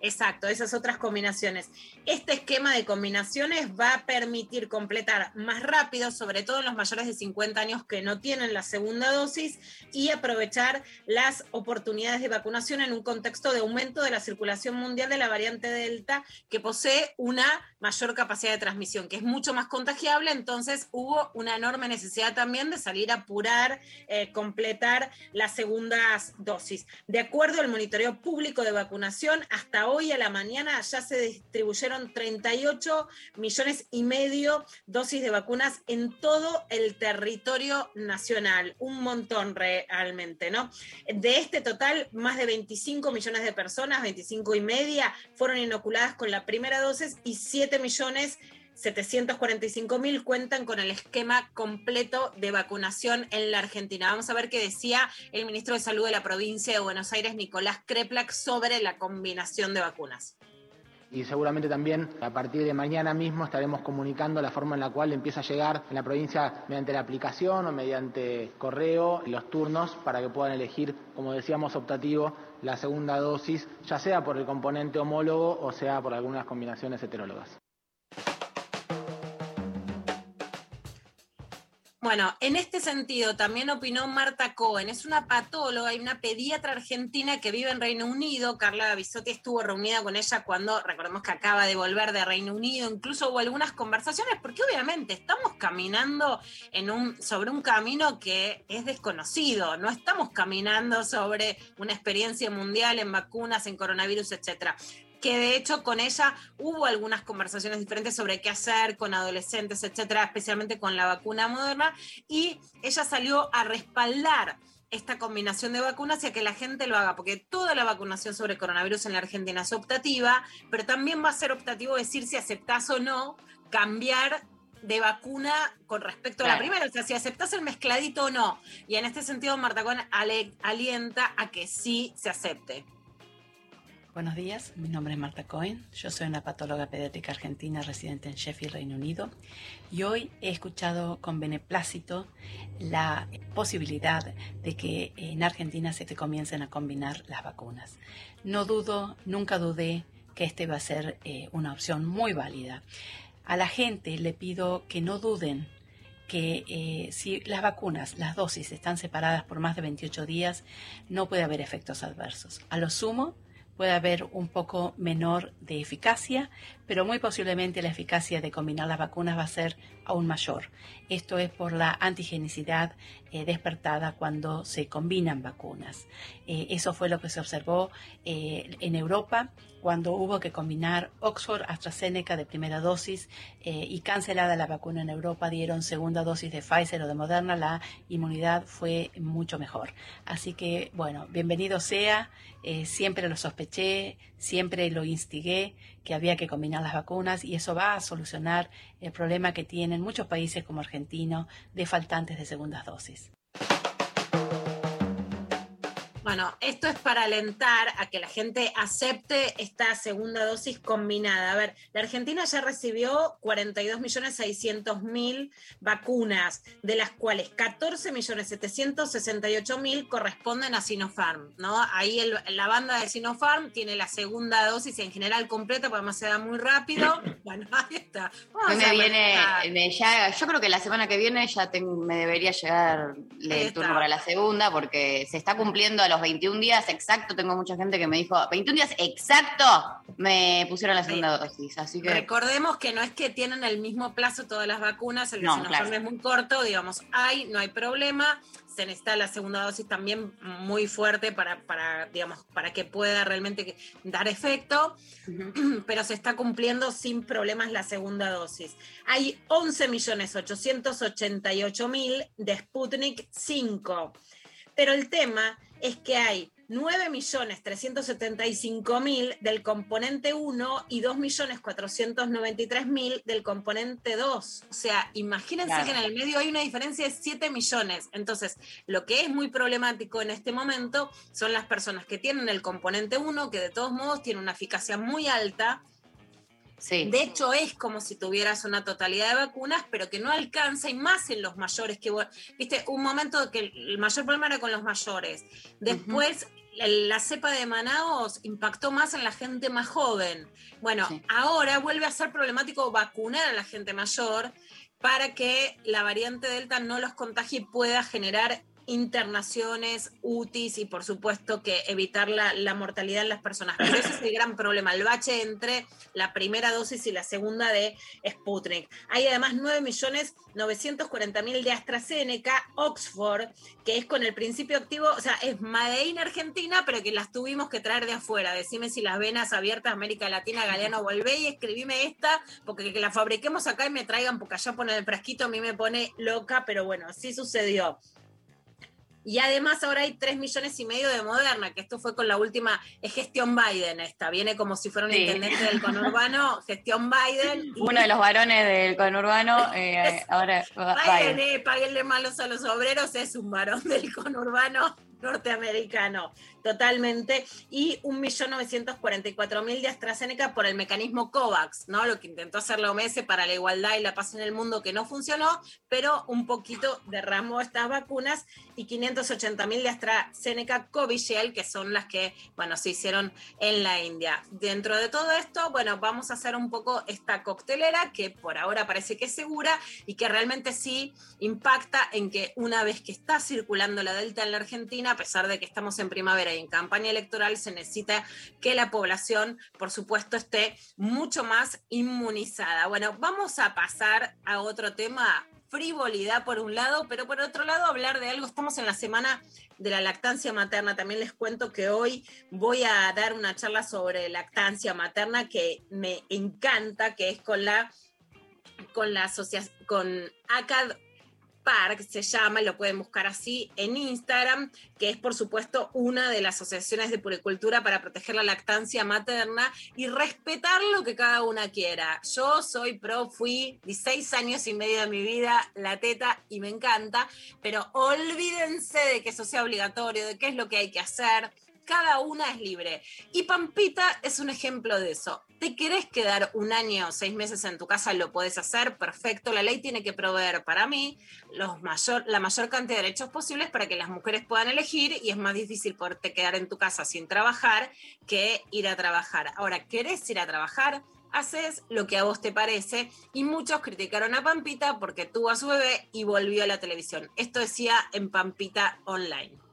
Exacto, esas otras combinaciones. Este esquema de combinaciones va a permitir completar más rápido, sobre todo en los mayores de 50 años que no tienen la segunda dosis, y aprovechar las oportunidades de vacunación en un contexto de aumento de la circulación mundial de la variante Delta, que posee una mayor capacidad de transmisión, que es mucho más contagiable. Entonces hubo una enorme necesidad también de salir a apurar, eh, completar las segundas dosis. De acuerdo al monitoreo público de vacunación, hasta hoy a la mañana ya se distribuyeron 38 millones y medio dosis de vacunas en todo el territorio nacional. Un montón realmente, ¿no? De este total, más de 25 millones de personas, 25 y media, fueron inoculadas con la primera dosis y 7 millones 745 mil cuentan con el esquema completo de vacunación en la Argentina. Vamos a ver qué decía el ministro de Salud de la provincia de Buenos Aires, Nicolás Kreplak, sobre la combinación de vacunas. Y seguramente también a partir de mañana mismo estaremos comunicando la forma en la cual empieza a llegar en la provincia mediante la aplicación o mediante correo los turnos para que puedan elegir, como decíamos, optativo la segunda dosis, ya sea por el componente homólogo o sea por algunas combinaciones heterólogas. Bueno, en este sentido también opinó Marta Cohen, es una patóloga y una pediatra argentina que vive en Reino Unido. Carla Bisotti estuvo reunida con ella cuando, recordemos que acaba de volver de Reino Unido, incluso hubo algunas conversaciones, porque obviamente estamos caminando en un, sobre un camino que es desconocido, no estamos caminando sobre una experiencia mundial en vacunas, en coronavirus, etcétera que de hecho con ella hubo algunas conversaciones diferentes sobre qué hacer con adolescentes, etcétera, especialmente con la vacuna moderna, y ella salió a respaldar esta combinación de vacunas y a que la gente lo haga, porque toda la vacunación sobre coronavirus en la Argentina es optativa, pero también va a ser optativo decir si aceptás o no cambiar de vacuna con respecto a la primera, o sea, si aceptás el mezcladito o no. Y en este sentido, Marta Cohen alienta a que sí se acepte. Buenos días, mi nombre es Marta Cohen, yo soy una patóloga pediátrica argentina residente en Sheffield, Reino Unido, y hoy he escuchado con beneplácito la posibilidad de que en Argentina se te comiencen a combinar las vacunas. No dudo, nunca dudé que este va a ser eh, una opción muy válida. A la gente le pido que no duden que eh, si las vacunas, las dosis están separadas por más de 28 días, no puede haber efectos adversos. A lo sumo, puede haber un poco menor de eficacia, pero muy posiblemente la eficacia de combinar las vacunas va a ser aún mayor. Esto es por la antigenicidad eh, despertada cuando se combinan vacunas. Eh, eso fue lo que se observó eh, en Europa cuando hubo que combinar Oxford AstraZeneca de primera dosis eh, y cancelada la vacuna en Europa, dieron segunda dosis de Pfizer o de Moderna, la inmunidad fue mucho mejor. Así que, bueno, bienvenido sea, eh, siempre lo sospeché, siempre lo instigué que había que combinar las vacunas y eso va a solucionar el problema que tienen muchos países como Argentina de faltantes de segundas dosis. Bueno, esto es para alentar a que la gente acepte esta segunda dosis combinada. A ver, la Argentina ya recibió 42.600.000 vacunas, de las cuales 14.768.000 corresponden a Sinopharm, ¿no? Ahí el- la banda de Sinopharm tiene la segunda dosis en general completa, porque además se da muy rápido. Bueno, ahí está. Vamos Hoy me viene, me ya- yo creo que la semana que viene ya tengo- me debería llegar el turno para la segunda porque se está cumpliendo a los 21 días exacto. Tengo mucha gente que me dijo, 21 días exacto, me pusieron la segunda dosis. Así que Recordemos que no es que tienen el mismo plazo todas las vacunas, el No, claro. es muy corto, digamos, hay, no hay problema, se necesita la segunda dosis también muy fuerte para, para digamos, para que pueda realmente dar efecto, pero se está cumpliendo sin problemas la segunda dosis. Hay 11.888.000 de Sputnik 5, pero el tema es que hay 9.375.000 del componente 1 y 2.493.000 del componente 2. O sea, imagínense Claro. que en el medio hay una diferencia de 7 millones. Entonces, lo que es muy problemático en este momento son las personas que tienen el componente 1, que de todos modos tiene una eficacia muy alta. De hecho, es como si tuvieras una totalidad de vacunas, pero que no alcanza, y más en los mayores, que viste, un momento que el mayor problema era con los mayores. Después, la cepa de Manaos impactó más en la gente más joven. Bueno, ahora vuelve a ser problemático vacunar a la gente mayor para que la variante Delta no los contagie y pueda generar internaciones, UTIs y por supuesto que evitar la, mortalidad en las personas. Pero ese es el gran problema, el bache entre la primera dosis y la segunda de Sputnik. Hay además 9.940.000 de AstraZeneca, Oxford, que es con el principio activo, o sea, es Made in Argentina, pero que las tuvimos que traer de afuera. Decime si las venas abiertas América Latina, Galeano, volvé y escribime esta, porque que la fabriquemos acá y me traigan, porque allá ponen el frasquito, a mí me pone loca, pero bueno, sí sucedió. Y además ahora hay 3 millones y medio de Moderna, que esto fue con la última, es gestión Biden esta, viene como si fuera un Sí. intendente del conurbano, gestión Biden. y- Uno de los varones del conurbano, eh, ahora Biden. eh, páguenle malos a los obreros, es un varón del conurbano norteamericano, totalmente. Y 1.944.000 de AstraZeneca por el mecanismo COVAX, ¿no? Lo que intentó hacer la OMS para la igualdad y la paz en el mundo, que no funcionó, pero un poquito derramó estas vacunas y 580.000 de AstraZeneca Covishield, que son las que, bueno, se hicieron en la India. Dentro de todo esto, bueno, vamos a hacer un poco esta coctelera que por ahora parece que es segura y que realmente sí impacta en que una vez que está circulando la Delta en la Argentina, a pesar de que estamos en primavera y en campaña electoral, se necesita que la población, por supuesto, esté mucho más inmunizada. Bueno, vamos a pasar a otro tema frivolidad por un lado, pero por otro lado hablar de algo. Estamos en la semana de la lactancia materna. También les cuento que hoy voy a dar una charla sobre lactancia materna que me encanta, que es con la con la asociación con ACAD Park se llama, lo pueden buscar así en Instagram, que es por supuesto una de las asociaciones de puricultura para proteger la lactancia materna y respetar lo que cada una quiera. Yo soy pro, fui 16 años y medio de mi vida la teta y me encanta, pero olvídense de que eso sea obligatorio, de qué es lo que hay que hacer. Cada una es libre. Y Pampita es un ejemplo de eso. ¿Te querés quedar un año, seis meses en tu casa? Lo podés hacer, perfecto. La ley tiene que proveer para mí los mayor, la mayor cantidad de derechos posibles para que las mujeres puedan elegir y es más difícil poderte quedar en tu casa sin trabajar que ir a trabajar. Ahora, ¿querés ir a trabajar? Haces lo que a vos te parece y muchos criticaron a Pampita porque tuvo a su bebé y volvió a la televisión. Esto decía en Pampita Online.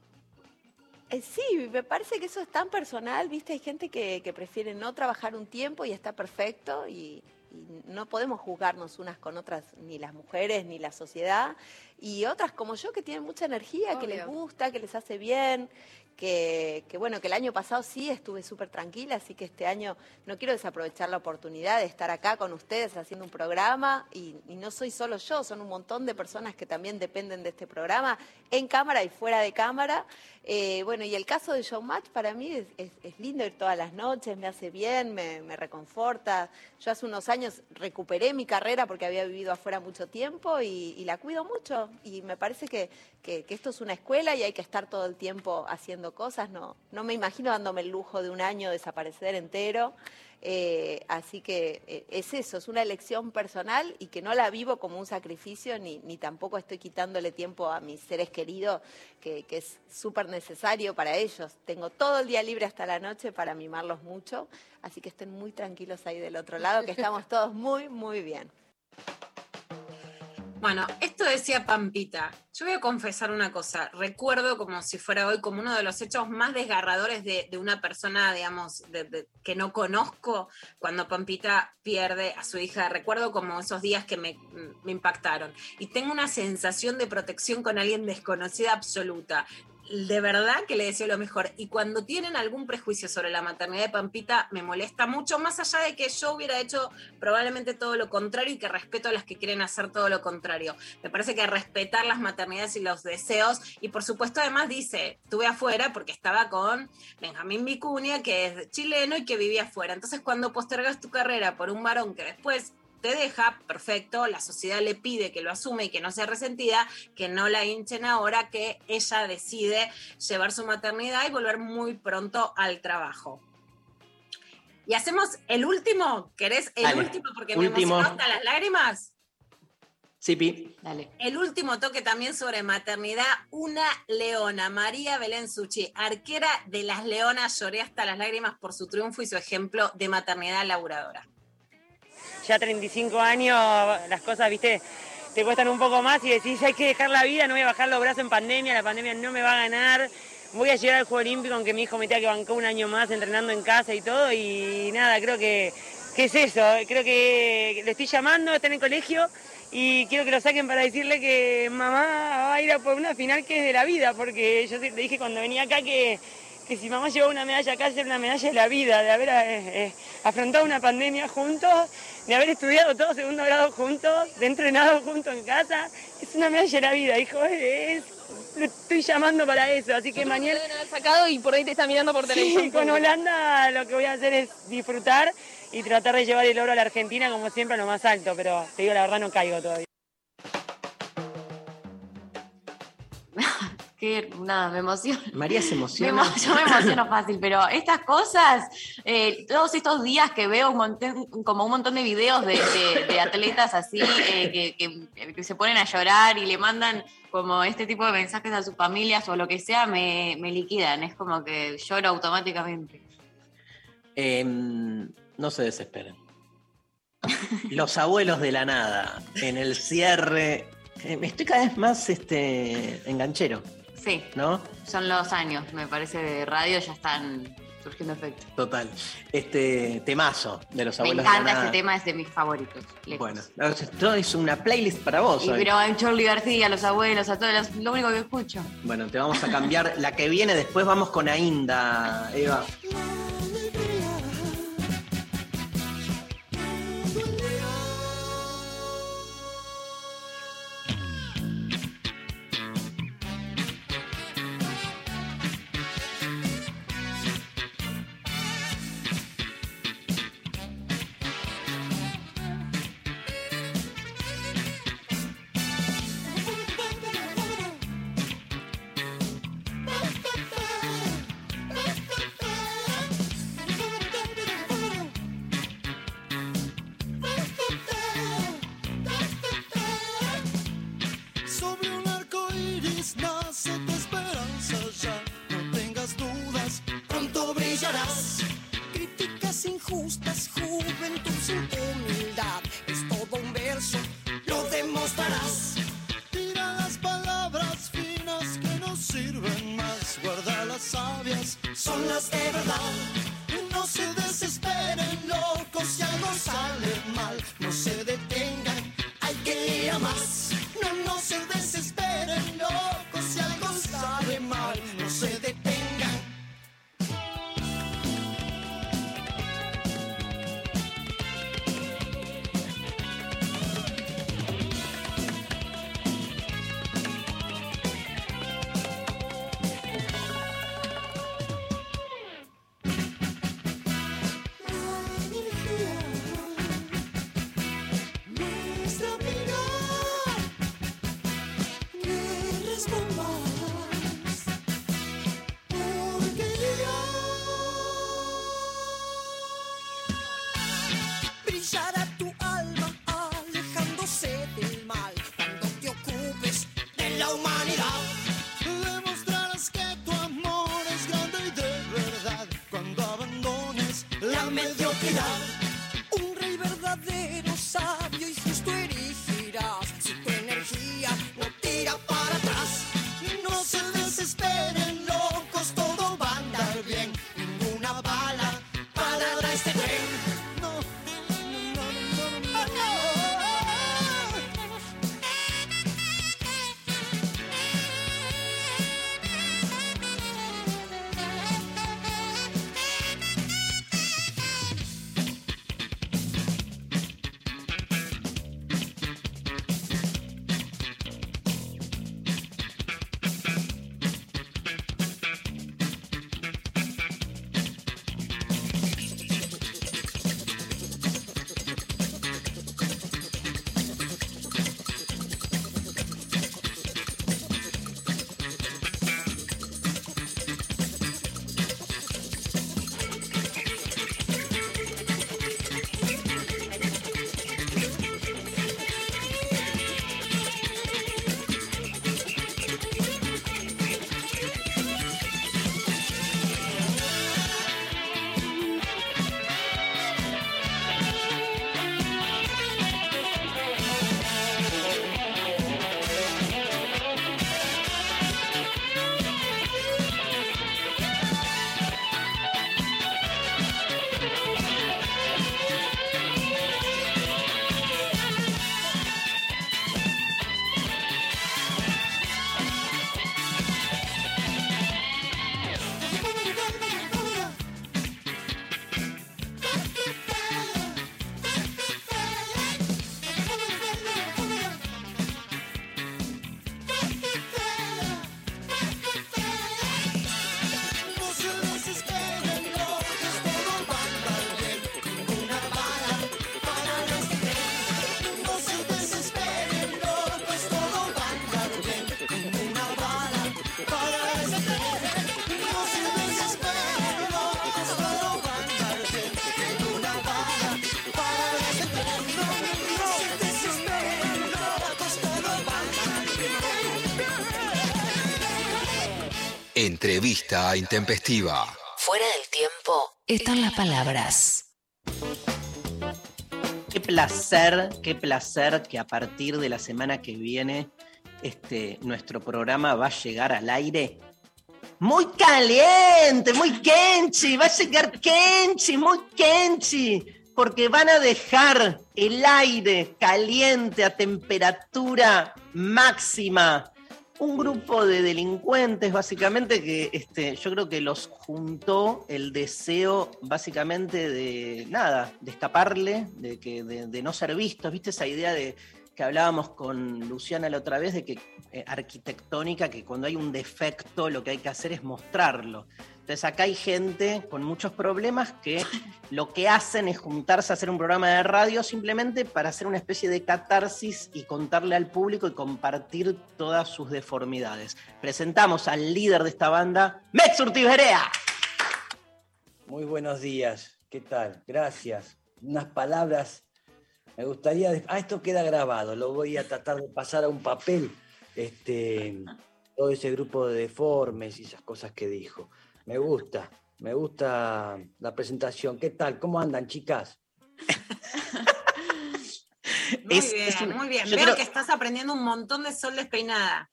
Eh, Sí, me parece que eso es tan personal, ¿viste? Hay gente que, que prefiere no trabajar un tiempo y está perfecto y, y no podemos juzgarnos unas con otras, ni las mujeres, ni la sociedad, y otras como yo que tienen mucha energía, que les gusta, que les hace bien, que, bueno, que el año pasado sí estuve súper tranquila, así que este año no quiero desaprovechar la oportunidad de estar acá con ustedes haciendo un programa, y, no soy solo yo, son un montón de personas que también dependen de este programa, en cámara y fuera de cámara. Eh, bueno, y el caso de Showmatch para mí es, lindo ir todas las noches, me hace bien, me, me reconforta. Yo hace unos años recuperé mi carrera porque había vivido afuera mucho tiempo y, la cuido mucho. Y me parece que- que esto es una escuela y hay que estar todo el tiempo haciendo cosas. No, no me imagino dándome el lujo de un año desaparecer entero. Eh, así que eh, es eso, es una elección personal y que no la vivo como un sacrificio ni, ni tampoco estoy quitándole tiempo a mis seres queridos, que, que es súper necesario para ellos. Tengo todo el día libre hasta la noche para mimarlos mucho, así que estén muy tranquilos ahí del otro lado, que estamos todos muy, muy bien. Bueno, esto decía Pampita. Yo voy a confesar una cosa. Recuerdo como si fuera hoy como uno de los hechos más desgarradores de, de una persona, digamos, que no conozco cuando Pampita pierde a su hija. Recuerdo como esos días que me, me impactaron. Y tengo una sensación de protección con alguien desconocida absoluta. De verdad que le deseo lo mejor. Y cuando tienen algún prejuicio sobre la maternidad de Pampita, me molesta mucho, más allá de que yo hubiera hecho probablemente todo lo contrario y que respeto a las que quieren hacer todo lo contrario. Me parece que respetar las maternidades y los deseos, y por supuesto además dice, estuve afuera porque estaba con Benjamín Vicuña, que es chileno y que vivía afuera. Entonces cuando postergas tu carrera por un varón que después te deja, perfecto, la sociedad le pide que lo asume y que no sea resentida, que no la hinchen ahora, que ella decide llevar su maternidad y volver muy pronto al trabajo. Y hacemos el último, ¿querés el Dale. último? Porque Último. me emocionó hasta las lágrimas. Sí, Pi. Dale. El último toque también sobre maternidad, una leona, María Belén Suchi, arquera de las leonas, lloré hasta las lágrimas por su triunfo y su ejemplo de maternidad laburadora. Ya 35 años, las cosas, viste, te cuestan un poco más y decís, hay que dejar la vida, no voy a bajar los brazos en pandemia, la pandemia no me va a ganar, voy a llegar al Juego Olímpico aunque mi hijo me tenga que bancar un año más entrenando en casa y todo y nada, creo que, que es eso, creo que le estoy llamando, está en el colegio y quiero que lo saquen para decirle que mamá va a ir a por una final que es de la vida, porque yo le dije cuando venía acá que, que si mamá llevó una medalla acá, es una medalla de la vida, de haber eh, eh, afrontado una pandemia juntos, de haber estudiado todo segundo grado juntos, de entrenado juntos en casa, es una medalla de la vida, hijo, es, lo estoy llamando para eso, así que mañana... sacado y por ahí te está mirando por televisión. Sí, con Holanda lo que voy a hacer es disfrutar y tratar de llevar el oro a la Argentina como siempre a lo más alto, pero te digo la verdad no caigo todavía. Que nada, me emociona. María se emociona. emo- yo me emociono fácil, pero estas cosas, eh, todos estos días que veo un montón, como un montón de videos de, de- de atletas así, eh, que, que- que se ponen a llorar y le mandan como este tipo de mensajes a sus familias o lo que sea, me, me liquidan. Es como que lloro automáticamente. Em, no se desesperen. Los abuelos de la nada, en el cierre. eh, estoy cada vez más este, enganchero, Sí, ¿no? son los años, me parece, de radio ya están surgiendo efectos. Total. Este temazo de los Me abuelos de la encanta este tema, es de mis favoritos. lejos. Bueno, esto es una playlist para vos. Y hoy. pero a Charlie García, a los abuelos, a todos, los- lo único que escucho. Bueno, te vamos a cambiar la que viene. Después vamos con Ainda, Eva. Entrevista intempestiva. Fuera del tiempo están las palabras. Qué placer, qué placer que a partir de la semana que viene este, nuestro programa va a llegar al aire. Muy caliente, muy kenchi, va a llegar kenchi, muy kenchi, porque van a dejar el aire caliente a temperatura máxima. Un grupo de delincuentes, básicamente, que este, yo creo que los juntó el deseo, básicamente, de nada, de escaparle, de, que, de, de no ser vistos. ¿Viste esa idea de que hablábamos con Luciana la otra vez de que eh, arquitectónica, que cuando hay un defecto lo que hay que hacer es mostrarlo. Entonces acá hay gente con muchos problemas que lo que hacen es juntarse a hacer un programa de radio simplemente para hacer una especie de catarsis y contarle al público y compartir todas sus deformidades. Presentamos al líder de esta banda, Mex Urtiberea. Muy buenos días, ¿qué tal? Gracias. Unas palabras, me gustaría, ah, esto queda grabado, lo voy a tratar de pasar a un papel, este, todo ese grupo de deformes y esas cosas que dijo. Me gusta, me gusta la presentación. ¿Qué tal? ¿Cómo andan, chicas? Muy Es- bien, es un- muy bien. Veo creo- que estás aprendiendo un montón de sol despeinada.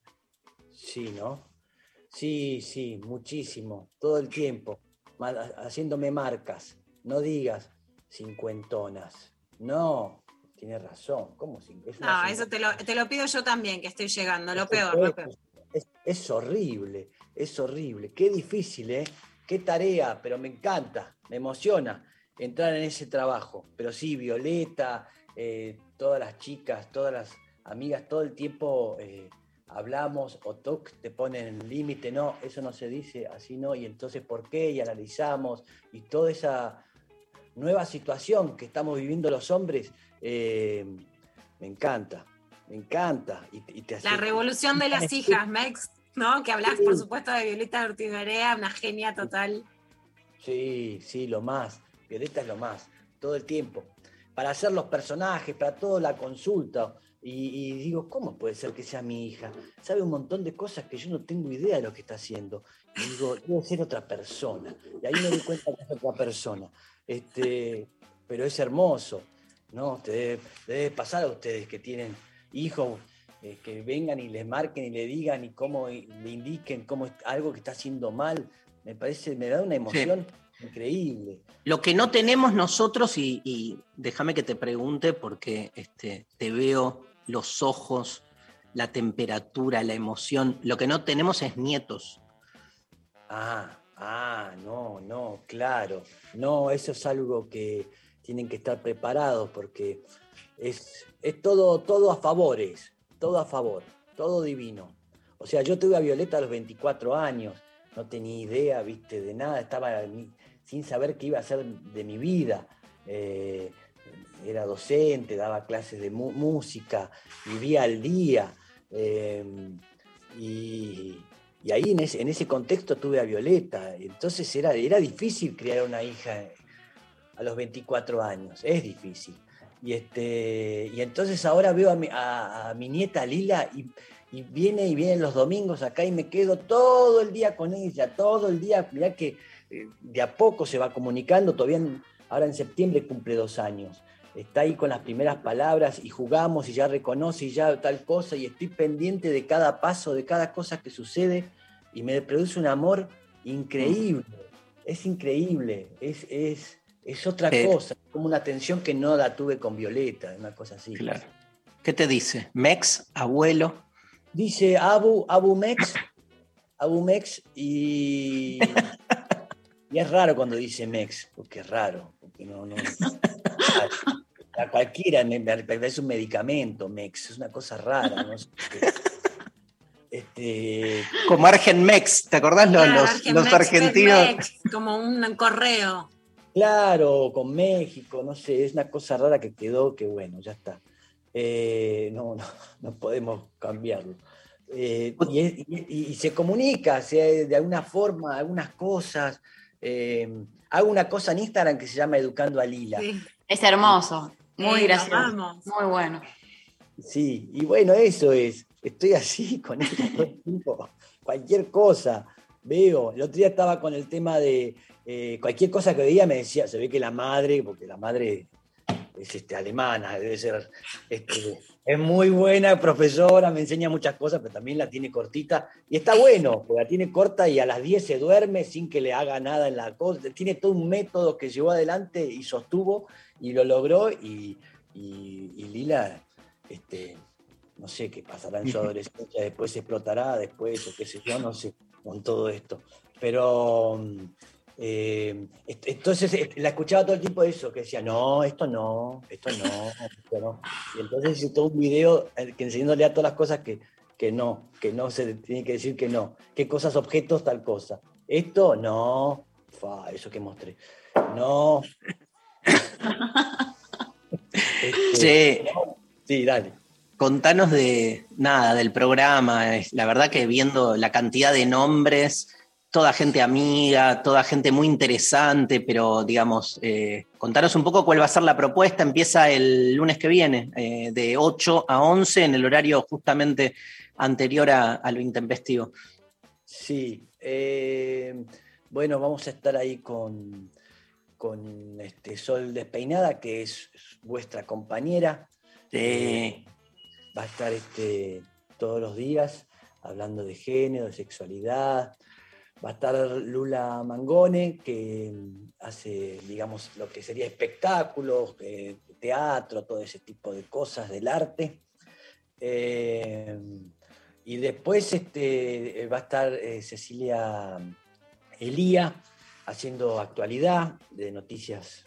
Sí, ¿no? Sí, sí, muchísimo, todo el tiempo, haciéndome marcas. No digas cincuentonas. No, tiene razón. ¿Cómo es No, eso te lo, te lo pido yo también, que estoy llegando. Lo peor, lo peor. Es, es horrible, es horrible. Qué difícil, ¿eh? Qué tarea, pero me encanta, me emociona entrar en ese trabajo. Pero sí, Violeta, eh, todas las chicas, todas las amigas, todo el tiempo eh, hablamos o toc, te ponen límite, no, eso no se dice, así no, y entonces ¿por qué? Y analizamos, y toda esa nueva situación que estamos viviendo los hombres, eh, me encanta, me encanta. Y, y te La revolución de las hijas, Mex, ¿no? Que hablas, por supuesto, de Violeta Ortiz-Berea, una genia total. Sí, sí, lo más. Violeta es lo más, todo el tiempo. Para hacer los personajes, para toda la consulta. Y, y digo, ¿cómo puede ser que sea mi hija? Sabe un montón de cosas que yo no tengo idea de lo que está haciendo. Y digo, debe ser otra persona. Y ahí me doy cuenta que es otra persona. Este, pero es hermoso, ¿no? Te debe, debe pasar a ustedes que tienen hijos eh, que vengan y les marquen y le digan y cómo y le indiquen cómo es algo que está haciendo mal. Me parece, me da una emoción increíble. Lo que no tenemos nosotros, y, y déjame que te pregunte porque este, te veo los ojos, la temperatura, la emoción, lo que no tenemos es nietos. Ah, ah, no, no, claro. No, eso es algo que tienen que estar preparados porque es, es todo, todo a favores, todo a favor, todo divino. O sea, yo tuve a Violeta a los 24 años, no tenía idea, viste, de nada, estaba sin saber qué iba a hacer de mi vida. Eh, era docente, daba clases de música, vivía al día. eh, y, ahí en ese, contexto tuve a Violeta. Entonces era, era difícil criar una hija a los 24 años, es difícil. Y, este, y entonces ahora veo a mi, nieta Lila y, viene y viene los domingos acá y me quedo todo el día con ella, todo el día. Mirá que eh, de a poco se va comunicando, todavía ahora en septiembre cumple dos años. Está ahí con las primeras palabras y jugamos y ya reconoce y ya tal cosa y estoy pendiente de cada paso, de cada cosa que sucede y me produce un amor increíble. Es increíble, es, es, es otra Eh. cosa, como una atención que no la tuve con Violeta, una cosa así. Claro. ¿Qué te dice? Mex, abuelo. Dice Abu, Abu Mex, Abu Mex y, y es raro cuando dice Mex, porque es raro, porque no, no, a, cualquiera me, me parece un medicamento, Mex, es una cosa rara, no. Este, Como Argenmex, ¿te acordás los, Claro, los- Argen los Mex, argentinos? Mex, como un correo. Claro, con México, no sé, es una cosa rara que quedó que bueno, ya está. Eh, no, no, no podemos cambiarlo. Eh, y, es- y- y se comunica se- de alguna forma, algunas cosas. eh, hago una cosa en Instagram que se llama Educando a Lila. Es hermoso, muy Eh, gracioso, muy bueno. Sí, y bueno, eso es. Estoy así con el tiempo. Cualquier cosa. veo. El otro día estaba con el tema de eh, cualquier cosa que veía, me decía, se ve que la madre, porque la madre es este, alemana, debe ser, este, es muy buena profesora, me enseña muchas cosas, pero también la tiene cortita. Y está bueno, porque la tiene corta y a las 10 se duerme sin que le haga nada en la cosa. Tiene todo un método que llevó adelante y sostuvo y lo logró. Y, y- y Lila, este, no sé qué pasará en su adolescencia, después explotará, después, o qué sé yo, no sé, con todo esto. Pero mm, eh, entonces la escuchaba todo el tiempo eso, que decía, no, esto no, esto no, esto no. Y entonces hizo todo un video eh, que enseñándole a todas las cosas que, que no, que no se tiene que decir que no. ¿Qué cosas, objetos, tal cosa? Esto no, fa, eso que mostré. No. Este, Che, sí, dale. Contanos de nada, del programa. La verdad que viendo la cantidad de nombres, toda gente amiga, toda gente muy interesante, pero digamos, eh, contanos un poco cuál va a ser la propuesta. Empieza el lunes que viene, eh, de 8 a 11, en el horario justamente anterior a, a lo intempestivo. Sí, eh, bueno, vamos a estar ahí con, con este Sol Despeinada, que es vuestra compañera. Eh, va a estar este, todos los días hablando de género, de sexualidad. Va a estar Lula Mangone, que mm, hace, digamos, lo que sería espectáculos, eh, teatro, todo ese tipo de cosas del arte. Eh, y después este, va a estar eh, Cecilia Elía haciendo actualidad de noticias,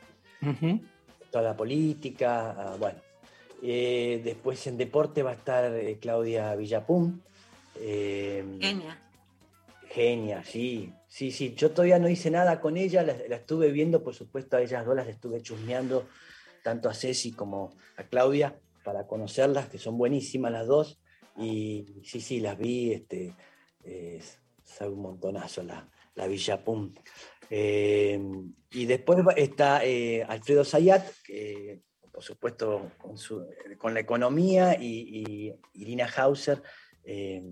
toda la política, ah, bueno. Eh, después en deporte va a estar eh, Claudia Villapum. eh, Genia. Genia, sí, sí, sí. Yo todavía no hice nada con ella, la, la estuve viendo, por supuesto, a ellas dos las estuve chusmeando, tanto a Ceci como a Claudia, para conocerlas, que son buenísimas las dos. Y sí, sí, las vi, este, eh, sabe un montonazo la, la Villa Pum. Eh, y después está eh, Alfredo Zayat, que por supuesto con, su- con la economía, y, y Irina Hauser. eh,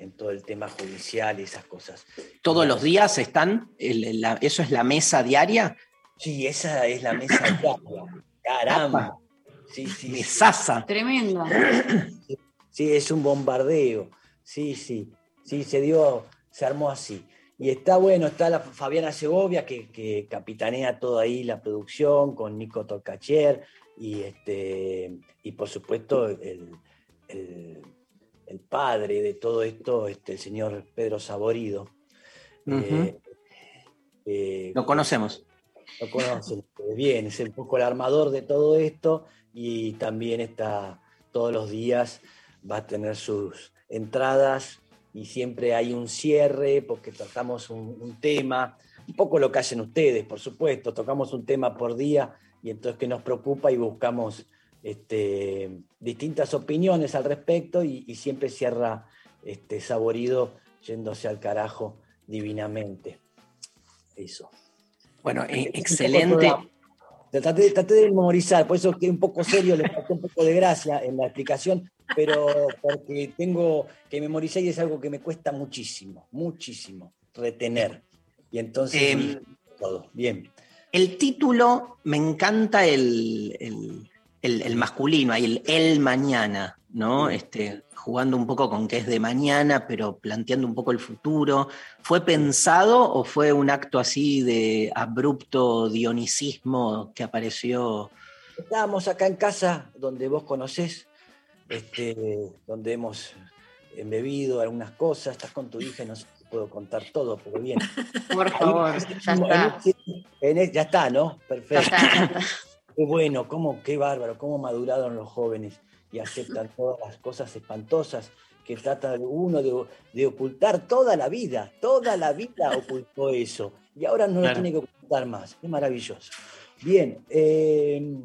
en todo el tema judicial y esas cosas. ¿Todos los días están? El- la- ¿Eso es la mesa diaria? Sí, esa es la mesa diaria. Caramba. Sí, sí. Mesaza. Tremendo. Sí, es un bombardeo. Sí, sí. Sí, se dio, se armó así. Y está bueno, está la Fabiana Segovia, que, que capitanea todo ahí la producción, con Nico Tocacher, y, este, y por supuesto el, el- el padre de todo esto, este, el señor Pedro Saborido. Ujú. Eh, Lo conocemos. lo conocen bien, es un poco el armador de todo esto y también está todos los días, va a tener sus entradas y siempre hay un cierre porque tratamos un, un tema, un poco lo que hacen ustedes, por supuesto, tocamos un tema por día y entonces que nos preocupa y buscamos este, distintas opiniones al respecto y, y siempre cierra este, saborido yéndose al carajo divinamente. Eso. Bueno, eh, excelente. traté de memorizar, por eso que un poco serio, le faltó un poco de gracia en la explicación, pero porque tengo que memorizar y es algo que me cuesta muchísimo, muchísimo retener. Y entonces, Em, todo, bien. El título, me encanta el, el- el- el masculino, ahí el el mañana, ¿no? Este, jugando un poco con que es de mañana, pero planteando un poco el futuro. ¿Fue pensado o fue un acto así de abrupto dionisismo que apareció? Estábamos acá en casa, donde vos conocés, este, donde hemos embebido algunas cosas, estás con tu hija, no sé si puedo contar todo, pero bien. Por Ahí, favor, ya en está. ese- en ya está, ¿no? Perfecto. Qué bueno, cómo, qué bárbaro, cómo maduraron los jóvenes y aceptan todas las cosas espantosas que trata uno de, de ocultar toda la vida, toda la vida ocultó eso y ahora no Claro. lo tiene que ocultar más, es maravilloso. Bien, eh,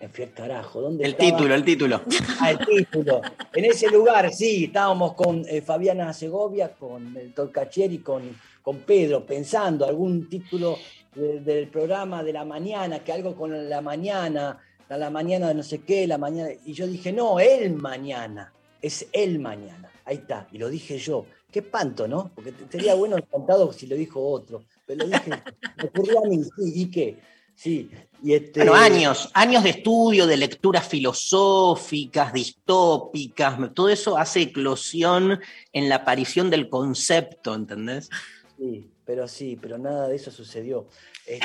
me fui al carajo, ¿dónde El estaba? título, el título. Ah, el título. En ese lugar, sí, estábamos con eh, Fabiana Segovia, con el Torcacher y con, con Pedro, pensando algún título de- del programa de la mañana, que algo con la mañana, a la mañana de no sé qué, la mañana. Y yo dije, no, el mañana. es el mañana. Ahí está, y lo dije yo. Qué espanto, ¿no? Porque sería bueno contado si lo dijo otro. Pero lo dije, me ocurrió a mí, sí, ¿y qué? Sí, y este... Bueno, años, años de estudio, de lecturas filosóficas, distópicas, todo eso hace eclosión en la aparición del concepto, ¿entendés? Sí, pero sí, pero nada de eso sucedió. Este,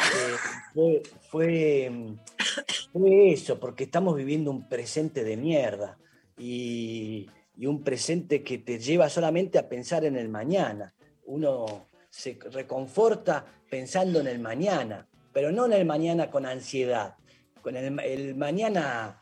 fue, fue, fue eso, porque estamos viviendo un presente de mierda y, y un presente que te lleva solamente a pensar en el mañana. Uno se reconforta pensando en el mañana, pero no en el mañana con ansiedad, con el, el mañana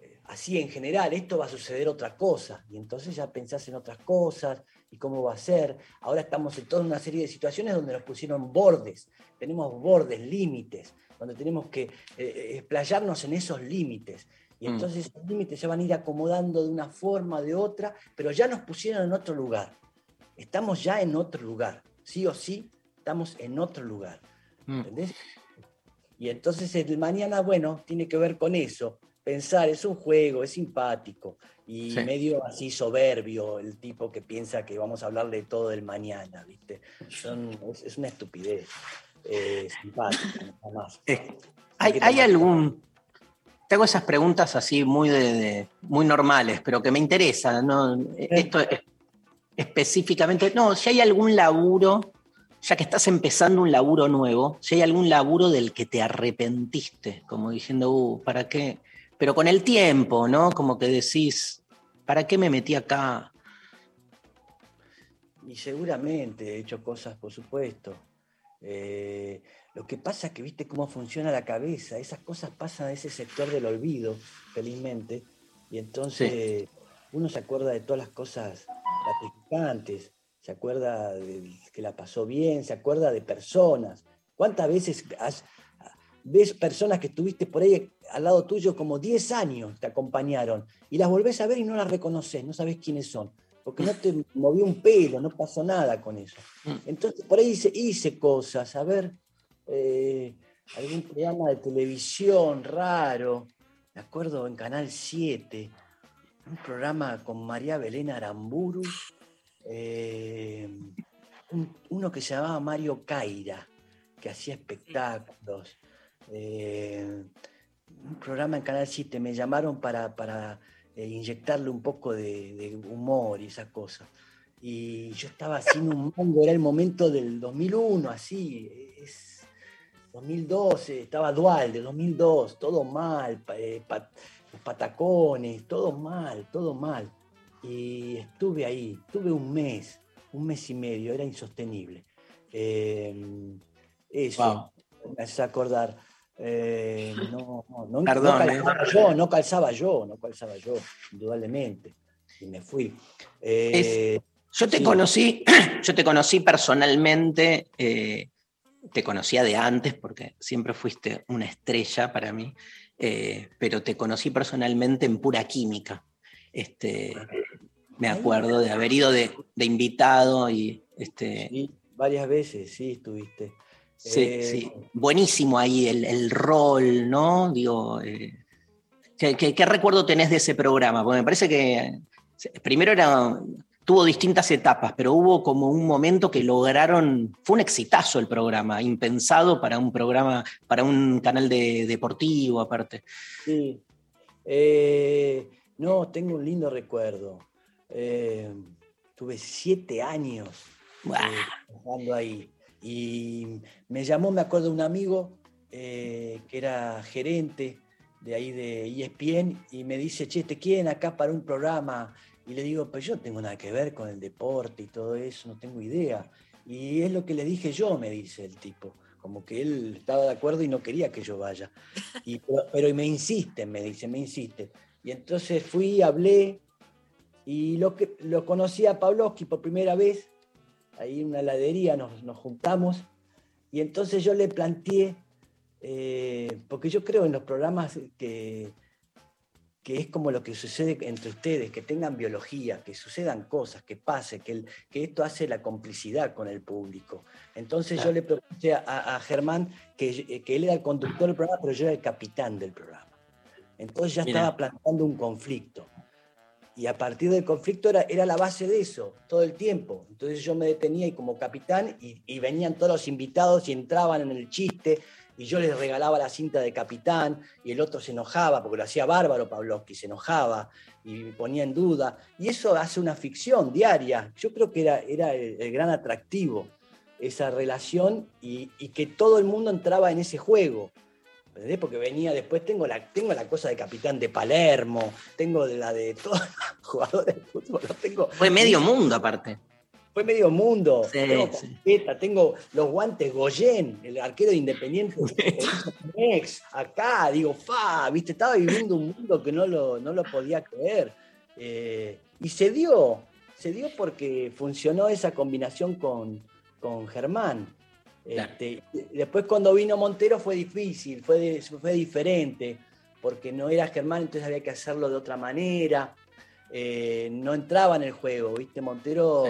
eh, así en general, esto va a suceder otra cosa, y entonces ya pensás en otras cosas y cómo va a ser. Ahora estamos en toda una serie de situaciones donde nos pusieron bordes, tenemos bordes, límites, donde tenemos que eh, eh, explayarnos en esos límites. Y Mm. entonces esos límites se van a ir acomodando de una forma, de otra, pero ya nos pusieron en otro lugar. Estamos ya en otro lugar, sí o sí, estamos en otro lugar. Mm. ¿Entendés? Y entonces el mañana, bueno, tiene que ver con eso. Pensar, es un juego, es simpático y Sí. medio así soberbio el tipo que piensa que vamos a hablar de todo el mañana, ¿viste? Son- es, es una estupidez. eh, simpática, nada más. ¿Hay, hay algún... Te hago esas preguntas así muy, de, de- muy normales, pero que me interesan, ¿no? Esto es- específicamente, no, si hay algún laburo, ya que estás empezando un laburo nuevo, si hay algún laburo del que te arrepentiste, como diciendo, uh, ¿para qué? Pero con el tiempo, ¿no? Como que decís, ¿para qué me metí acá? Y seguramente he hecho cosas, por supuesto. Eh, lo que pasa es que viste cómo funciona la cabeza, esas cosas pasan a ese sector del olvido, felizmente, y entonces uno se acuerda de todas las cosas gratificantes, se acuerda de que la pasó bien, se acuerda de personas. ¿Cuántas veces has- ves personas que estuviste por ahí al lado tuyo como 10 años te acompañaron y las volvés a ver y no las reconoces, no sabes quiénes son? Porque no te movió un pelo, no pasó nada con eso. Entonces, por ahí hice, cosas, a ver, eh, algún programa de televisión raro, me acuerdo en Canal 7, un programa con María Belén Aramburu, eh, un- uno que se llamaba Mario Caira, que hacía espectáculos. eh, un programa en Canal 7, me llamaron para, para eh, inyectarle un poco de, de humor y esa cosa. Y yo estaba haciendo un mango, era el momento del 2001, así, es 2012, estaba dual de 2002, todo mal, eh, los patacones, todo mal, todo mal. Y estuve ahí, tuve un mes, un mes y medio, era insostenible. Eh, eso, me hace acordar. eh, no, no, Perdón, calzaba eh. yo, no calzaba yo, no calzaba yo, indudablemente. Y me fui. Eh, Yo te sí. conocí, yo te conocí personalmente, te conocía de antes porque siempre fuiste una estrella para mí, pero te conocí personalmente en pura química. Este, me acuerdo de haber ido de, de invitado y este, Sí, varias veces, sí, estuviste. Sí, Eh, sí. Buenísimo ahí el, el rol, ¿no? Digo, eh, ¿qué, qué- qué recuerdo tenés de ese programa? Porque me parece que primero era, tuvo distintas etapas, pero hubo como un momento que lograron, fue un exitazo el programa, impensado para un programa, para un canal de, deportivo aparte. Sí. Eh, no, tengo un lindo recuerdo. Eh, tuve siete años eh, trabajando ahí. Y me llamó, me acuerdo, un amigo eh, que era gerente de ahí de ESPN y me dice, che, te quieren acá para un programa. Y le digo, pero yo no tengo nada que ver con el deporte y todo eso, no tengo idea. Y es lo que le dije yo, me dice el tipo. Como que él estaba de acuerdo y no quería que yo vaya. Y, pero, pero me insisten, me dice, me insisten. Y entonces fui, hablé y lo, que, lo conocí a Pavlovsky por primera vez. Ahí en una heladería nos, nos juntamos. Y entonces yo le planteé, eh, porque yo creo en los programas que, que es como lo que sucede entre ustedes, que tengan biología, que sucedan cosas, que pase, que, el- que esto hace la complicidad con el público. Entonces yo le propuse a, Germán que, que él era el conductor del programa, pero yo era el capitán del programa. Entonces ya Mirá. estaba plantando un conflicto. Y a partir del conflicto era, era la base de eso, todo el tiempo. Entonces yo me detenía y como capitán y, venían todos los invitados y entraban en el chiste y yo les regalaba la cinta de capitán y el otro se enojaba porque lo hacía bárbaro Pavlovsky, se enojaba y me ponía en duda. Y eso hace una ficción diaria. Yo creo que era, era el, gran atractivo, esa relación y que todo el mundo entraba en ese juego. ¿Entendés? Porque venía después, tengo la, tengo la cosa de capitán de Palermo, tengo la de todos los jugadores de fútbol, tengo. Fue medio mundo aparte. Fue medio mundo. Sí, tengo, sí. tengo los guantes Goyen, el arquero de Independiente ex, acá, digo, fa, viste, estaba viviendo un mundo que no lo, no lo podía creer. Eh, y se dio, se dio porque funcionó esa combinación con, con Germán. Este, después cuando vino Montero fue difícil, fue, de- fue diferente, porque no era Germán, entonces había que hacerlo de otra manera. Eh, no entraba en el juego, ¿viste? Montero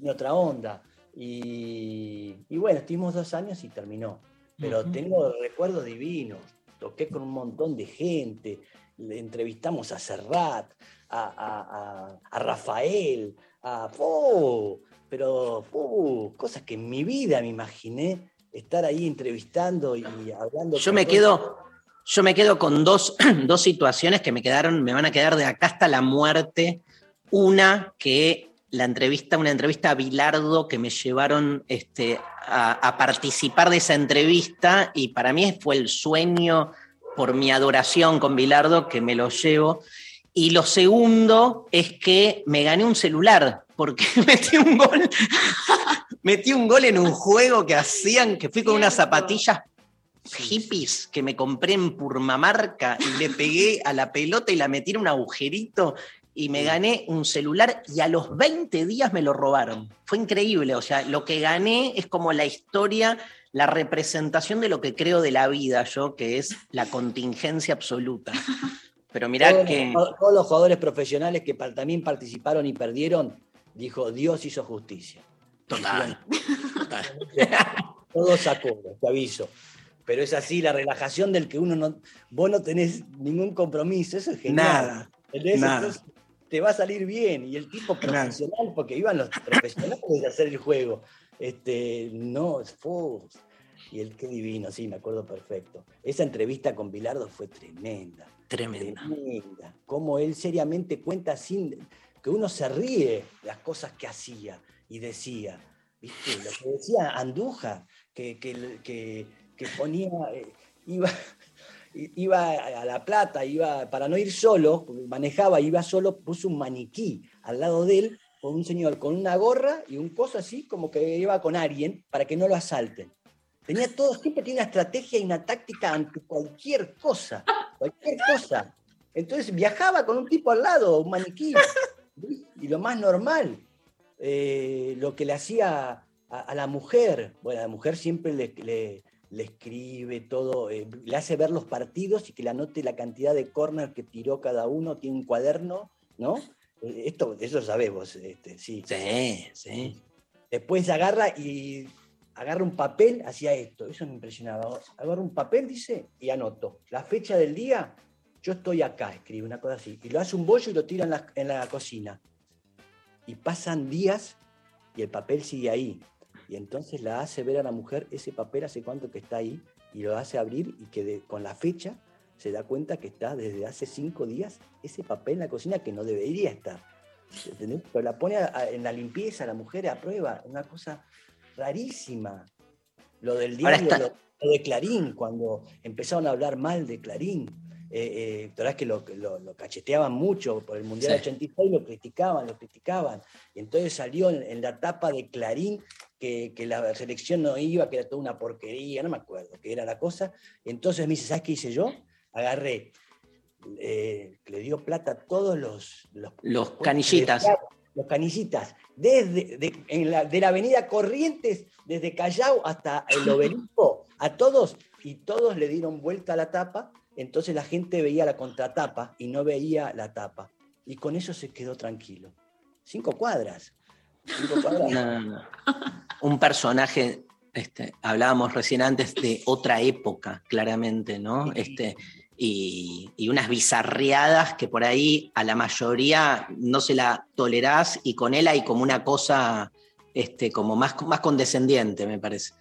en otra onda. Y, y bueno, estuvimos dos años y terminó. Pero tengo recuerdos divinos. Toqué con un montón de gente, le entrevistamos a Serrat, a, a- a- a Rafael, a. ¡Oh! Pero ¡oh! cosas que en mi vida me imaginé estar ahí entrevistando y hablando. Yo me todos. quedo, yo me quedo con dos, dos situaciones que me quedaron, me van a quedar de acá hasta la muerte. Una que la entrevista, una entrevista a Bilardo que me llevaron este, a, a participar de esa entrevista y para mí fue el sueño por mi adoración con Bilardo que me lo llevo. Y lo segundo es que me gané un celular porque metí un gol, metí un gol en un juego que hacían, que fui con unas zapatillas hippies que me compré en Purmamarca y le pegué a la pelota y la metí en un agujerito y me gané un celular y a los 20 días me lo robaron. Fue increíble, o sea, lo que gané es como la historia, la representación de lo que creo de la vida yo, que es la contingencia absoluta. Pero mirá todos, que... los- todos los jugadores profesionales que también participaron y perdieron, dijo, Dios hizo justicia. Total. Todo sacó, te aviso. Pero es así, la relajación del que uno no, vos no tenés ningún compromiso, eso es genial. Nada, ¿entendés? nada. Entonces, te va a salir bien. Y el tipo profesional, porque iban los profesionales a hacer el juego. Este, no, fue- Y el qué divino, sí, me acuerdo perfecto. Esa entrevista con Bilardo fue tremenda. Tremenda. Tremenda. Él seriamente cuenta sin que uno se ríe las cosas que hacía y decía. ¿Viste? Lo que decía Andújar, que, que, que- ponía, eh, iba, iba a La Plata, iba, para no ir solo, manejaba, iba solo, puso un maniquí al lado de él, con un señor con una gorra y un coso así, como que iba con alguien, para que no lo asalten. Tenía todo, siempre tiene una estrategia y una táctica ante cualquier cosa, cualquier cosa. Entonces viajaba con un tipo al lado, un maniquí, y lo más normal, eh, lo que le hacía a, a la mujer, bueno, la mujer siempre le, le- le escribe todo, eh, le hace ver los partidos y que le anote la cantidad de corner que tiró cada uno, tiene un cuaderno, ¿no? Eh, Esto, eso sabemos, este, sí. Sí, sí. Después agarra y agarra un papel, hacía esto, eso me impresionaba. Agarra un papel, dice, y anoto. La fecha del día, yo estoy acá, escribe una cosa así. Y lo hace un bollo y lo tira en la, en la cocina. Y pasan días y el papel sigue ahí. Y entonces la hace ver a la mujer ese papel hace cuánto que está ahí y lo hace abrir y que de- con la fecha se da cuenta que está desde hace cinco días ese papel en la cocina que no debería estar. ¿entendés? Pero la pone a- a- en la limpieza, la mujer a prueba, una cosa rarísima. Lo del diario, está- lo, lo de Clarín, cuando empezaron a hablar mal de Clarín. Eh, eh, la verdad es que lo, lo- lo cacheteaban mucho por el Mundial Sí. 86, lo criticaban, lo criticaban. Y entonces salió en, en la tapa de Clarín que, que la selección no iba, que era toda una porquería, no me acuerdo qué era la cosa. Entonces me dice, ¿sabes qué hice yo? Agarré, eh, le dio plata a todos los... Los, Los canillitas. Los canillitas, desde de, en la, de la avenida Corrientes, desde Callao hasta el obelisco, a todos, y todos le dieron vuelta a la tapa, entonces la gente veía la contratapa y no veía la tapa. Y con eso se quedó tranquilo. Cinco cuadras. Cinco cuadras. No, no. Un personaje, este, hablábamos recién antes de otra época, claramente, ¿no? Este, y, y unas bizarreadas que por ahí a la mayoría no se la tolerás y con él hay como una cosa este, como más, más condescendiente, me parece.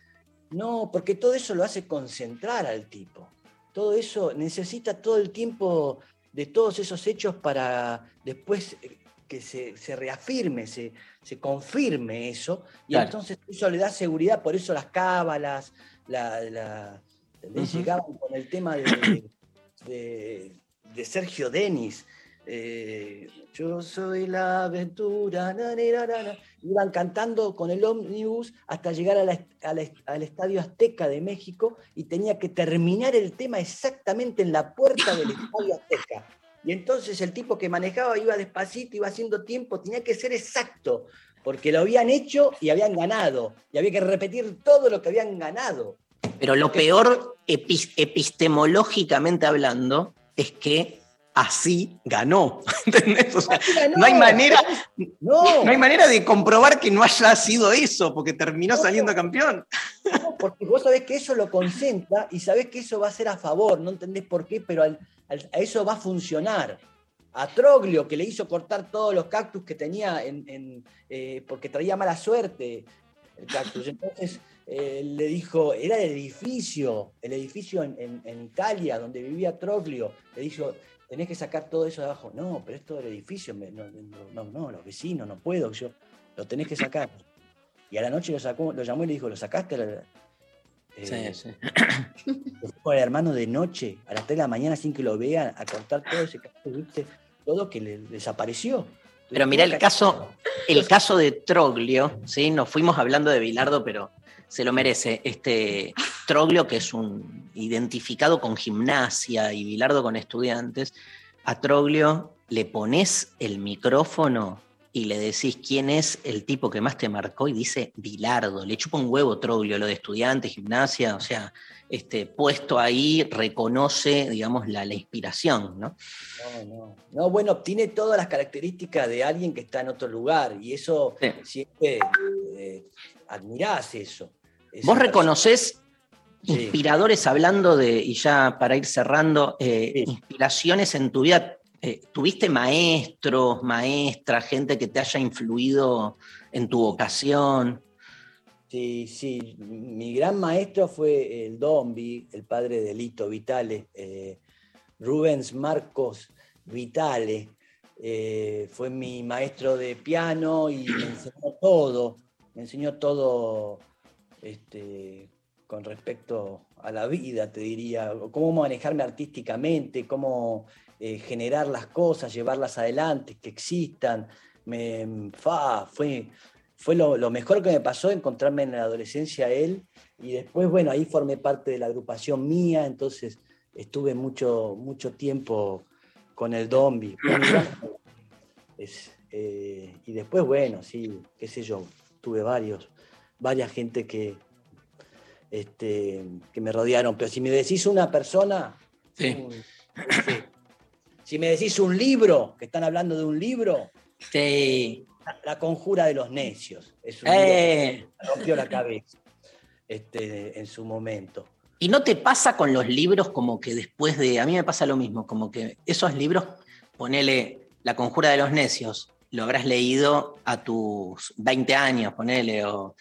No, porque todo eso lo hace concentrar al tipo. Todo eso necesita todo el tiempo de todos esos hechos para después eh, que se, se reafirme, se, se confirme eso. Y Claro. entonces eso le da seguridad, por eso las cábalas, la, la- llegaban con el tema de, de- de Sergio Denis. eh, yo soy la aventura, na, na, na, na. iban cantando con el ómnibus hasta llegar a la est- a la est- al Estadio Azteca de México y tenía que terminar el tema exactamente en la puerta del Estadio Azteca. Y entonces el tipo que manejaba iba despacito, iba haciendo tiempo, tenía que ser exacto, porque lo habían hecho y habían ganado, y había que repetir todo lo que habían ganado. Pero lo peor, epi- epistemológicamente hablando, es que así ganó. ¿entendés? O sea, no hay manera, no. no hay manera de comprobar que no haya sido eso, porque terminó saliendo campeón. No, porque vos sabés que eso lo concentra y sabés que eso va a ser a favor, no entendés por qué, pero al- al- a eso va a funcionar. A Troglio, que le hizo cortar todos los cactus que tenía en, en, eh, porque traía mala suerte el cactus. Entonces eh, le dijo, era el edificio, el edificio en, en- en Italia donde vivía Troglio. Le dijo, tenés que sacar todo eso de abajo. No, pero es todo el edificio. no, no, no, los vecinos, no puedo. Yo, lo tenés que sacar. Y a la noche lo, sacó, lo llamó y le dijo, ¿lo sacaste? Eh, Sí, fue el hermano de noche, a las 3 de la mañana, sin que lo vean, a cortar todo ese ¿viste? Todo que le desapareció. Pero mira el caso, el caso de Troglio, ¿sí? Nos fuimos hablando de Bilardo, pero se lo merece. Este Troglio, que es un identificado con gimnasia y Bilardo con estudiantes, a Troglio le pones el micrófono y le decís quién es el tipo que más te marcó y dice Bilardo. Le chupa un huevo Troglio, lo de estudiantes, gimnasia, o sea, este, puesto ahí reconoce, digamos, la, la inspiración, ¿no? No, no. No, bueno, tiene todas las características de alguien que está en otro lugar y eso siempre eh, admirás eso. ¿Vos reconoces Sí. inspiradores hablando de, y ya para ir cerrando, eh, inspiraciones en tu vida? Eh, ¿Tuviste maestros, maestras, gente que te haya influido en tu vocación? Sí, sí. Mi gran maestro fue el Dombi, el padre de Lito Vitale, eh, Rubens Marcos Vitale. eh, fue mi maestro de piano y me enseñó todo. Me enseñó todo este, con respecto a la vida, te diría. Cómo manejarme artísticamente, cómo eh, generar las cosas, llevarlas adelante, que existan. Me, fa, fue, fue lo, lo mejor que me pasó encontrarme en la adolescencia a él y después, bueno, ahí formé parte de la agrupación mía, entonces estuve mucho, mucho tiempo con el Dombi. Es, eh, y después, bueno, sí, qué sé yo, tuve varios, varias gente que, este, que me rodearon, pero si me decís una persona, un- sí. si me decís un libro, que están hablando de un libro, Sí. la, La conjura de los necios. Es un Eh. libro que me rompió la cabeza este, en su momento. ¿Y no te pasa con los libros como que después de, a mí me pasa lo mismo, como que esos libros, ponele La Conjura de los Necios, lo habrás leído a tus 20 años, ponele, o...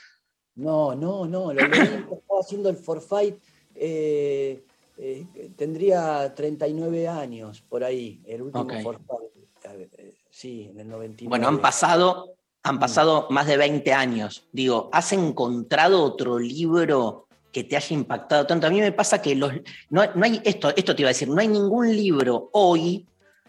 No, no, no, lo cuando estaba haciendo el forfait, eh, eh, tendría 39 años por ahí, el último Ok. forfait. eh, Sí, en el 99. Bueno, han pasado, han pasado más de 20 años. Digo, ¿has encontrado otro libro que te haya impactado tanto? A mí me pasa que los, no, no hay, esto, esto te iba a decir, no hay ningún libro hoy,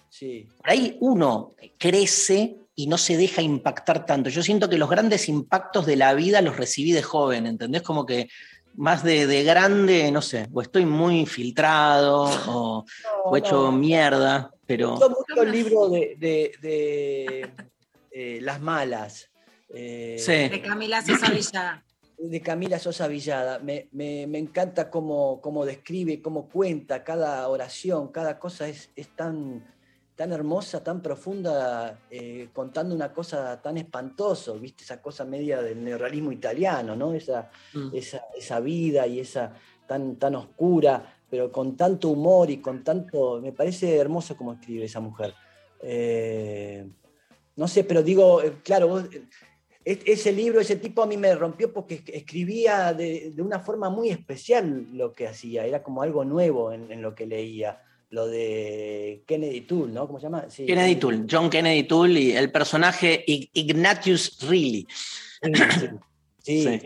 Sí. por ahí uno crece y no se deja impactar tanto. Yo siento que los grandes impactos de la vida los recibí de joven, ¿entendés? Como que más de, de grande, no sé, o estoy muy filtrado o, o hecho no. mierda, pero... Me gustó mucho el libro de, de- de, eh, Las Malas. eh, Sí. De Camila Sosa Villada. de Camila Sosa Villada. Me, me- me encanta cómo, cómo describe, cómo cuenta cada oración, cada cosa es, es tan, tan hermosa, tan profunda, eh, contando una cosa tan espantosa, ¿viste? Esa cosa media del neorrealismo italiano, ¿no? Esa, Mm. esa, esa vida y esa tan, tan oscura. pero con tanto humor y con tanto. Me parece hermoso como escribe esa mujer. Eh, no sé, pero digo, eh, claro, vos, eh, es- ese libro, ese tipo a mí me rompió porque es- escribía de, de una forma muy especial lo que hacía, era como algo nuevo en, en lo que leía. Lo de Kennedy Toole, ¿no? ¿Cómo se llama? Sí, Kennedy Toole, John Kennedy Toole y el personaje Ig- Ignatius Reilly. Sí. Sí.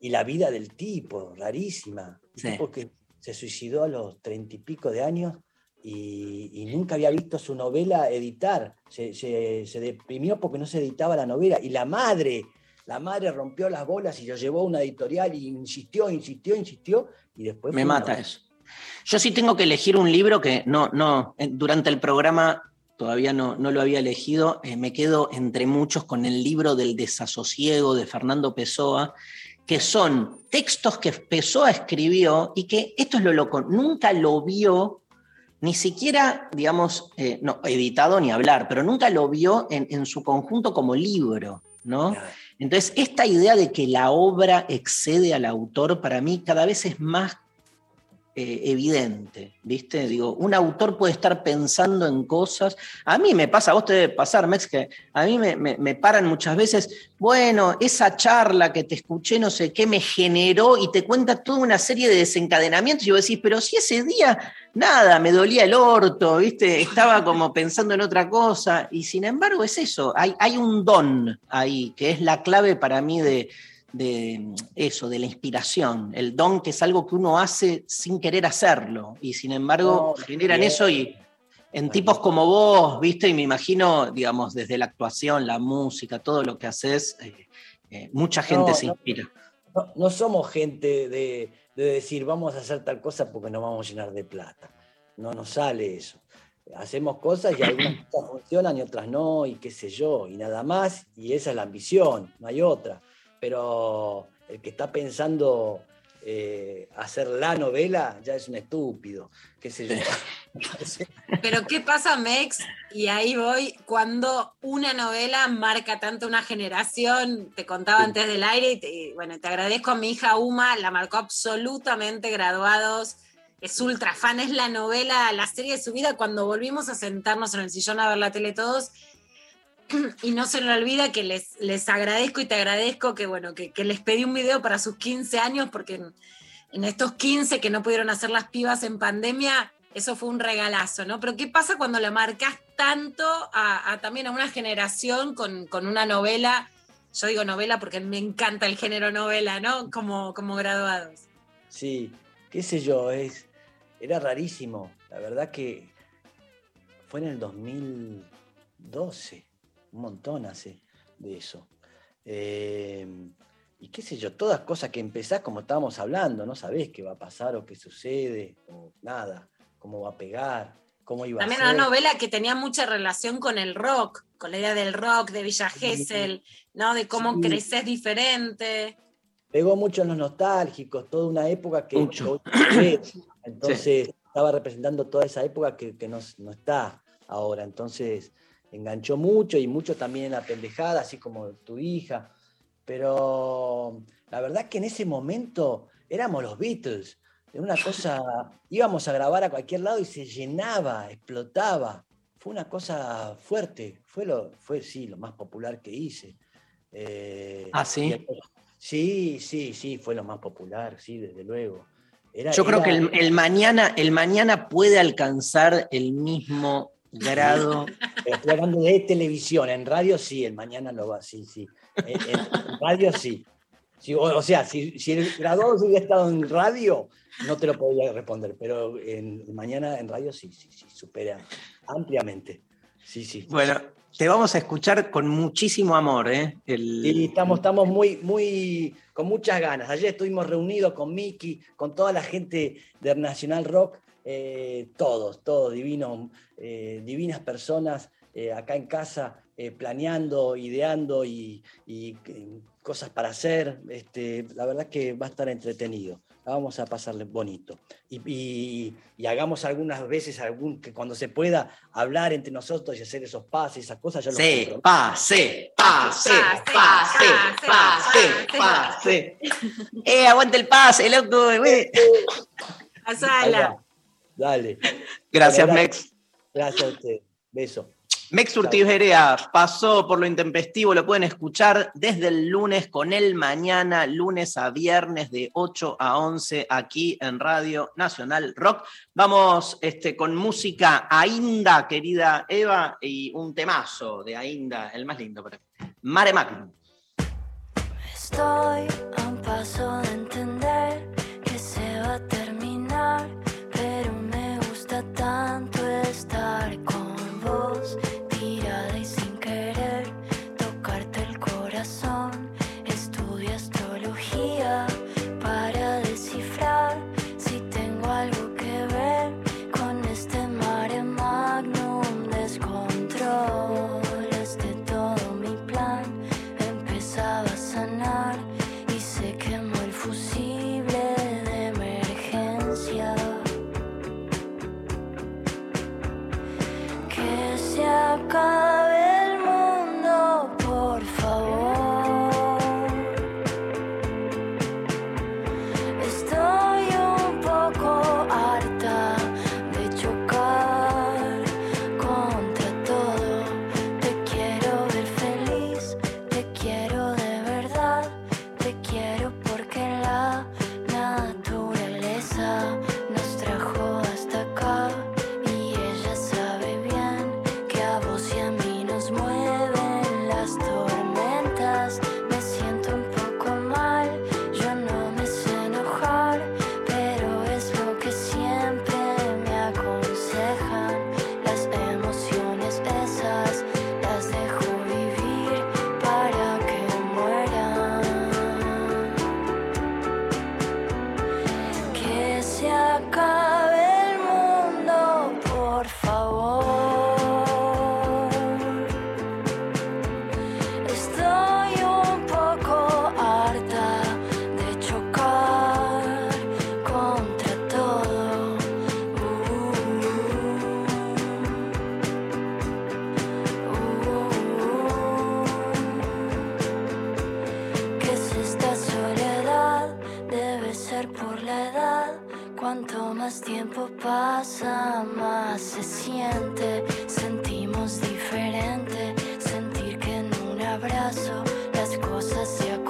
Y la vida del tipo, rarísima. Un Sí. tipo que se suicidó a los treinta y pico de años y, y nunca había visto su novela editar. Se, se- se deprimió porque no se editaba la novela. Y la madre, la madre rompió las bolas y lo llevó a una editorial y insistió, insistió, insistió. Y después Me mata novela. eso. Yo sí tengo que elegir un libro que no, no, durante el programa todavía no, no lo había elegido. eh, me quedo entre muchos con el libro del desasosiego de Fernando Pessoa, que son textos que Pessoa escribió y que, esto es lo loco, nunca lo vio, ni siquiera, digamos, eh, no, editado ni hablar, pero nunca lo vio en, en su conjunto como libro, ¿no? Entonces, esta idea de que la obra excede al autor, para mí cada vez es más eh, evidente, ¿viste? Digo, un autor puede estar pensando en cosas. A mí me pasa, a vos te debe pasar, Mex, que a mí me, me- paran muchas veces, bueno, esa charla que te escuché, no sé qué, me generó y te cuenta toda una serie de desencadenamientos y vos decís, pero si ese día, nada, me dolía el orto, ¿viste? Estaba como pensando en otra cosa y sin embargo es eso, hay, hay un don ahí, que es la clave para mí de, de eso, de la inspiración, el don que es algo que uno hace sin querer hacerlo y sin embargo No, generan bien. eso y en tipos como vos, viste, y me imagino, digamos, desde la actuación, la música, todo lo que haces, eh, eh, mucha gente No, se no. inspira. No, no somos gente de, de decir vamos a hacer tal cosa porque nos vamos a llenar de plata. No nos sale eso. Hacemos cosas y algunas cosas funcionan y otras no, y qué sé yo, y nada más, y esa es la ambición, no hay otra. Pero el que está pensando eh, hacer la novela ya es un estúpido, qué sé yo. Pero ¿qué pasa, Mex? Y ahí voy, cuando una novela marca tanto una generación, te contaba antes del aire, y te- bueno, te agradezco a mi hija Uma, la marcó absolutamente graduados, es ultra fan, es la novela, la serie de su vida, cuando volvimos a sentarnos en el sillón a ver la tele todos, y no se me olvida que les, les agradezco y te agradezco que, bueno, que, les pedí un video para sus 15 años, porque en, en estos 15 que no pudieron hacer las pibas en pandemia, eso fue un regalazo, ¿no? Pero ¿qué pasa cuando la marcas tanto a, a también a una generación con, con una novela? Yo digo novela porque me encanta el género novela, ¿no? Como, como graduados. Sí, qué sé yo, es, era rarísimo. La verdad que fue en el 2012, un montón hace de eso. Eh, y qué sé yo, todas cosas que empezás como estábamos hablando, no sabés qué va a pasar o qué sucede, o nada, cómo va a pegar, cómo iba También a ser. una novela que tenía mucha relación con el rock, con la idea del rock, de Villa Gesell, ¿no? De cómo Sí. creces diferente. Pegó mucho en los nostálgicos, toda una época que Mucho. entonces estaba representando toda esa época que, que no, no está ahora. Entonces enganchó mucho y mucho también en la pendejada, así como tu hija. Pero la verdad que en ese momento éramos los Beatles. Era una cosa, íbamos a grabar a cualquier lado y se llenaba, explotaba. Fue una cosa fuerte, fue, lo, fue sí, lo más popular que hice. Eh, Ah, ¿sí? después- Sí, sí, sí, fue lo más popular, sí, desde luego. Era- Yo creo era- que el, el mañana, el mañana puede alcanzar el mismo grado. Pero estoy hablando de televisión, en radio sí, el mañana lo va, sí, sí. En, en- en radio sí. Sí, o, o sea, si, si el graduado hubiera estado en radio, no te lo podría responder, pero en mañana en radio sí, sí, sí, supera ampliamente. Sí, sí. Bueno, te vamos a escuchar con muchísimo amor, ¿eh? El- Sí, estamos, estamos muy, muy, con muchas ganas. Ayer estuvimos reunidos con Miki, con toda la gente del Nacional Rock, eh, todos, todos divinos, eh, divinas personas eh, acá en casa, eh, planeando, ideando y, y, cosas para hacer. Este, la verdad que va a estar entretenido. La vamos a pasarle bonito. Y, y- y hagamos algunas veces, algún, que cuando se pueda, hablar entre nosotros y hacer esos pases, esas cosas. Ya lo Sí, comprometo. pase, pase, pase, pase, pase. Eh, aguante el pase, loco. güey. Pasala. Dale. Gracias, Mex. Gracias a usted. Beso. Mex Urtiberea pasó por lo intempestivo, lo pueden escuchar desde el lunes con él mañana, lunes a viernes de 8 a 11 aquí en Radio Nacional Rock. Vamos este, con música Ainda, querida Eva, y un temazo de Ainda, el más lindo para mí. Mare Magnum. Estoy a un paso de entender que se va a terminar, gusta God. Sentimos diferente. Sentir que en un abrazo las cosas se acomodan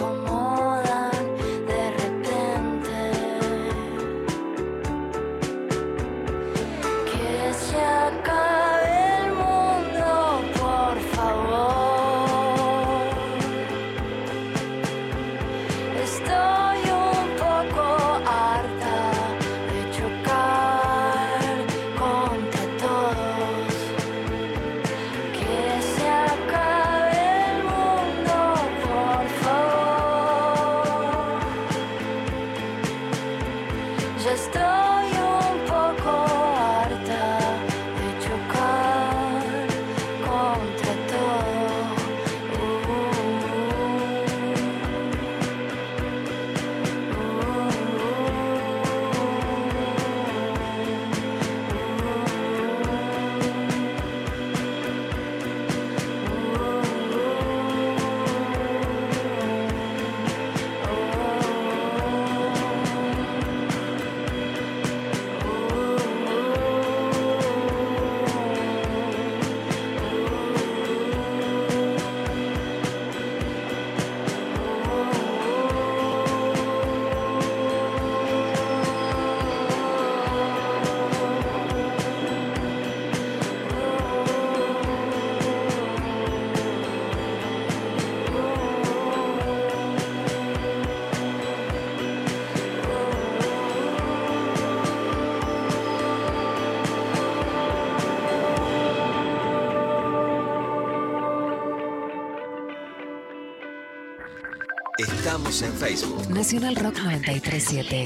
Nacional Rock 937.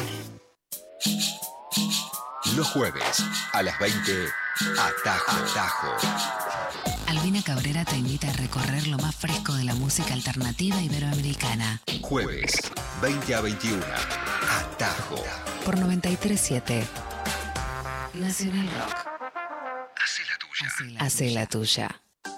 Los jueves a las 20, Atajo. Atajo. Albina Cabrera te invita a recorrer lo más fresco de la música alternativa iberoamericana. Jueves, 20 a 21, Atajo. Por 937. Nacional Rock. Hacé la tuya. Hace la tuya.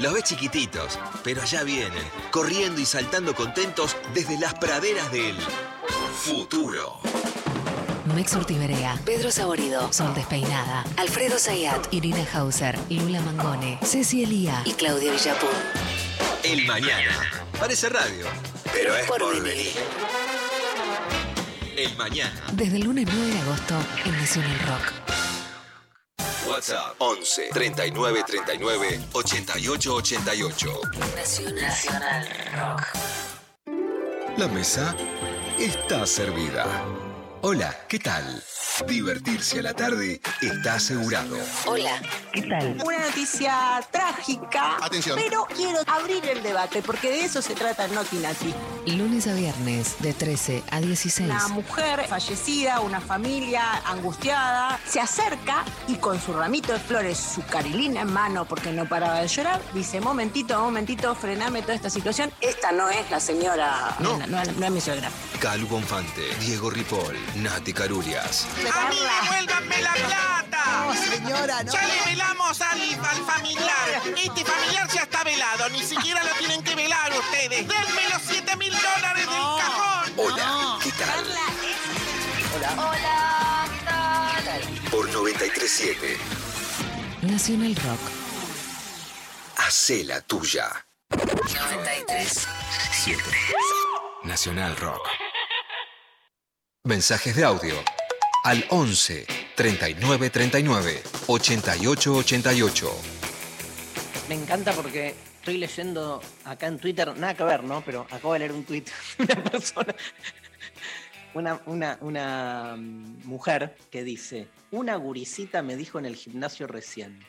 Los ves chiquititos, pero allá vienen, corriendo y saltando contentos desde las praderas del futuro. Mex Urtiberea, Pedro Saborido, Sol Despeinada, Alfredo Zayat, Irina Hauser, Lula Mangone, Ceci Elía y Claudia Villapun. El mañana. Parece radio, pero es por, venir. El mañana. Desde el lunes 9 de agosto en Nacional Rock. WhatsApp 11 39 39 88 88. Nacional Rock. La mesa está servida. Hola, ¿qué tal? Divertirse a la tarde está asegurado. Hola, ¿qué tal? Una noticia trágica, Atención. pero quiero abrir el debate porque de eso se trata Noti Nati. Lunes a viernes de 13 a 16. Una mujer fallecida, una familia angustiada, se acerca y con su ramito de flores, su carilina en mano porque no paraba de llorar, dice, momentito, momentito, frename toda esta situación. Esta no es la señora, no, no, no es mi suegra. Calu Bonfante, Diego Ripoll, Nati Carurias. ¡A mí devuélvanme la plata! No, señora, no. Ya le velamos al, al familiar. Este familiar ya está velado. Ni siquiera lo tienen que velar ustedes. ¡Denme los 7 mil dólares del cajón! Hola, ¿qué tal? Hola, ¿qué tal? Por 937. Nacional Rock. Hacé la tuya. 93. 7. Nacional Rock. Mensajes de audio al 11 39 39 88 88. Me encanta porque estoy leyendo acá en Twitter, nada que ver, ¿no? Pero acabo de leer un tweet de una persona, una, una, una mm, mujer que dice, una guricita me dijo en el gimnasio recién,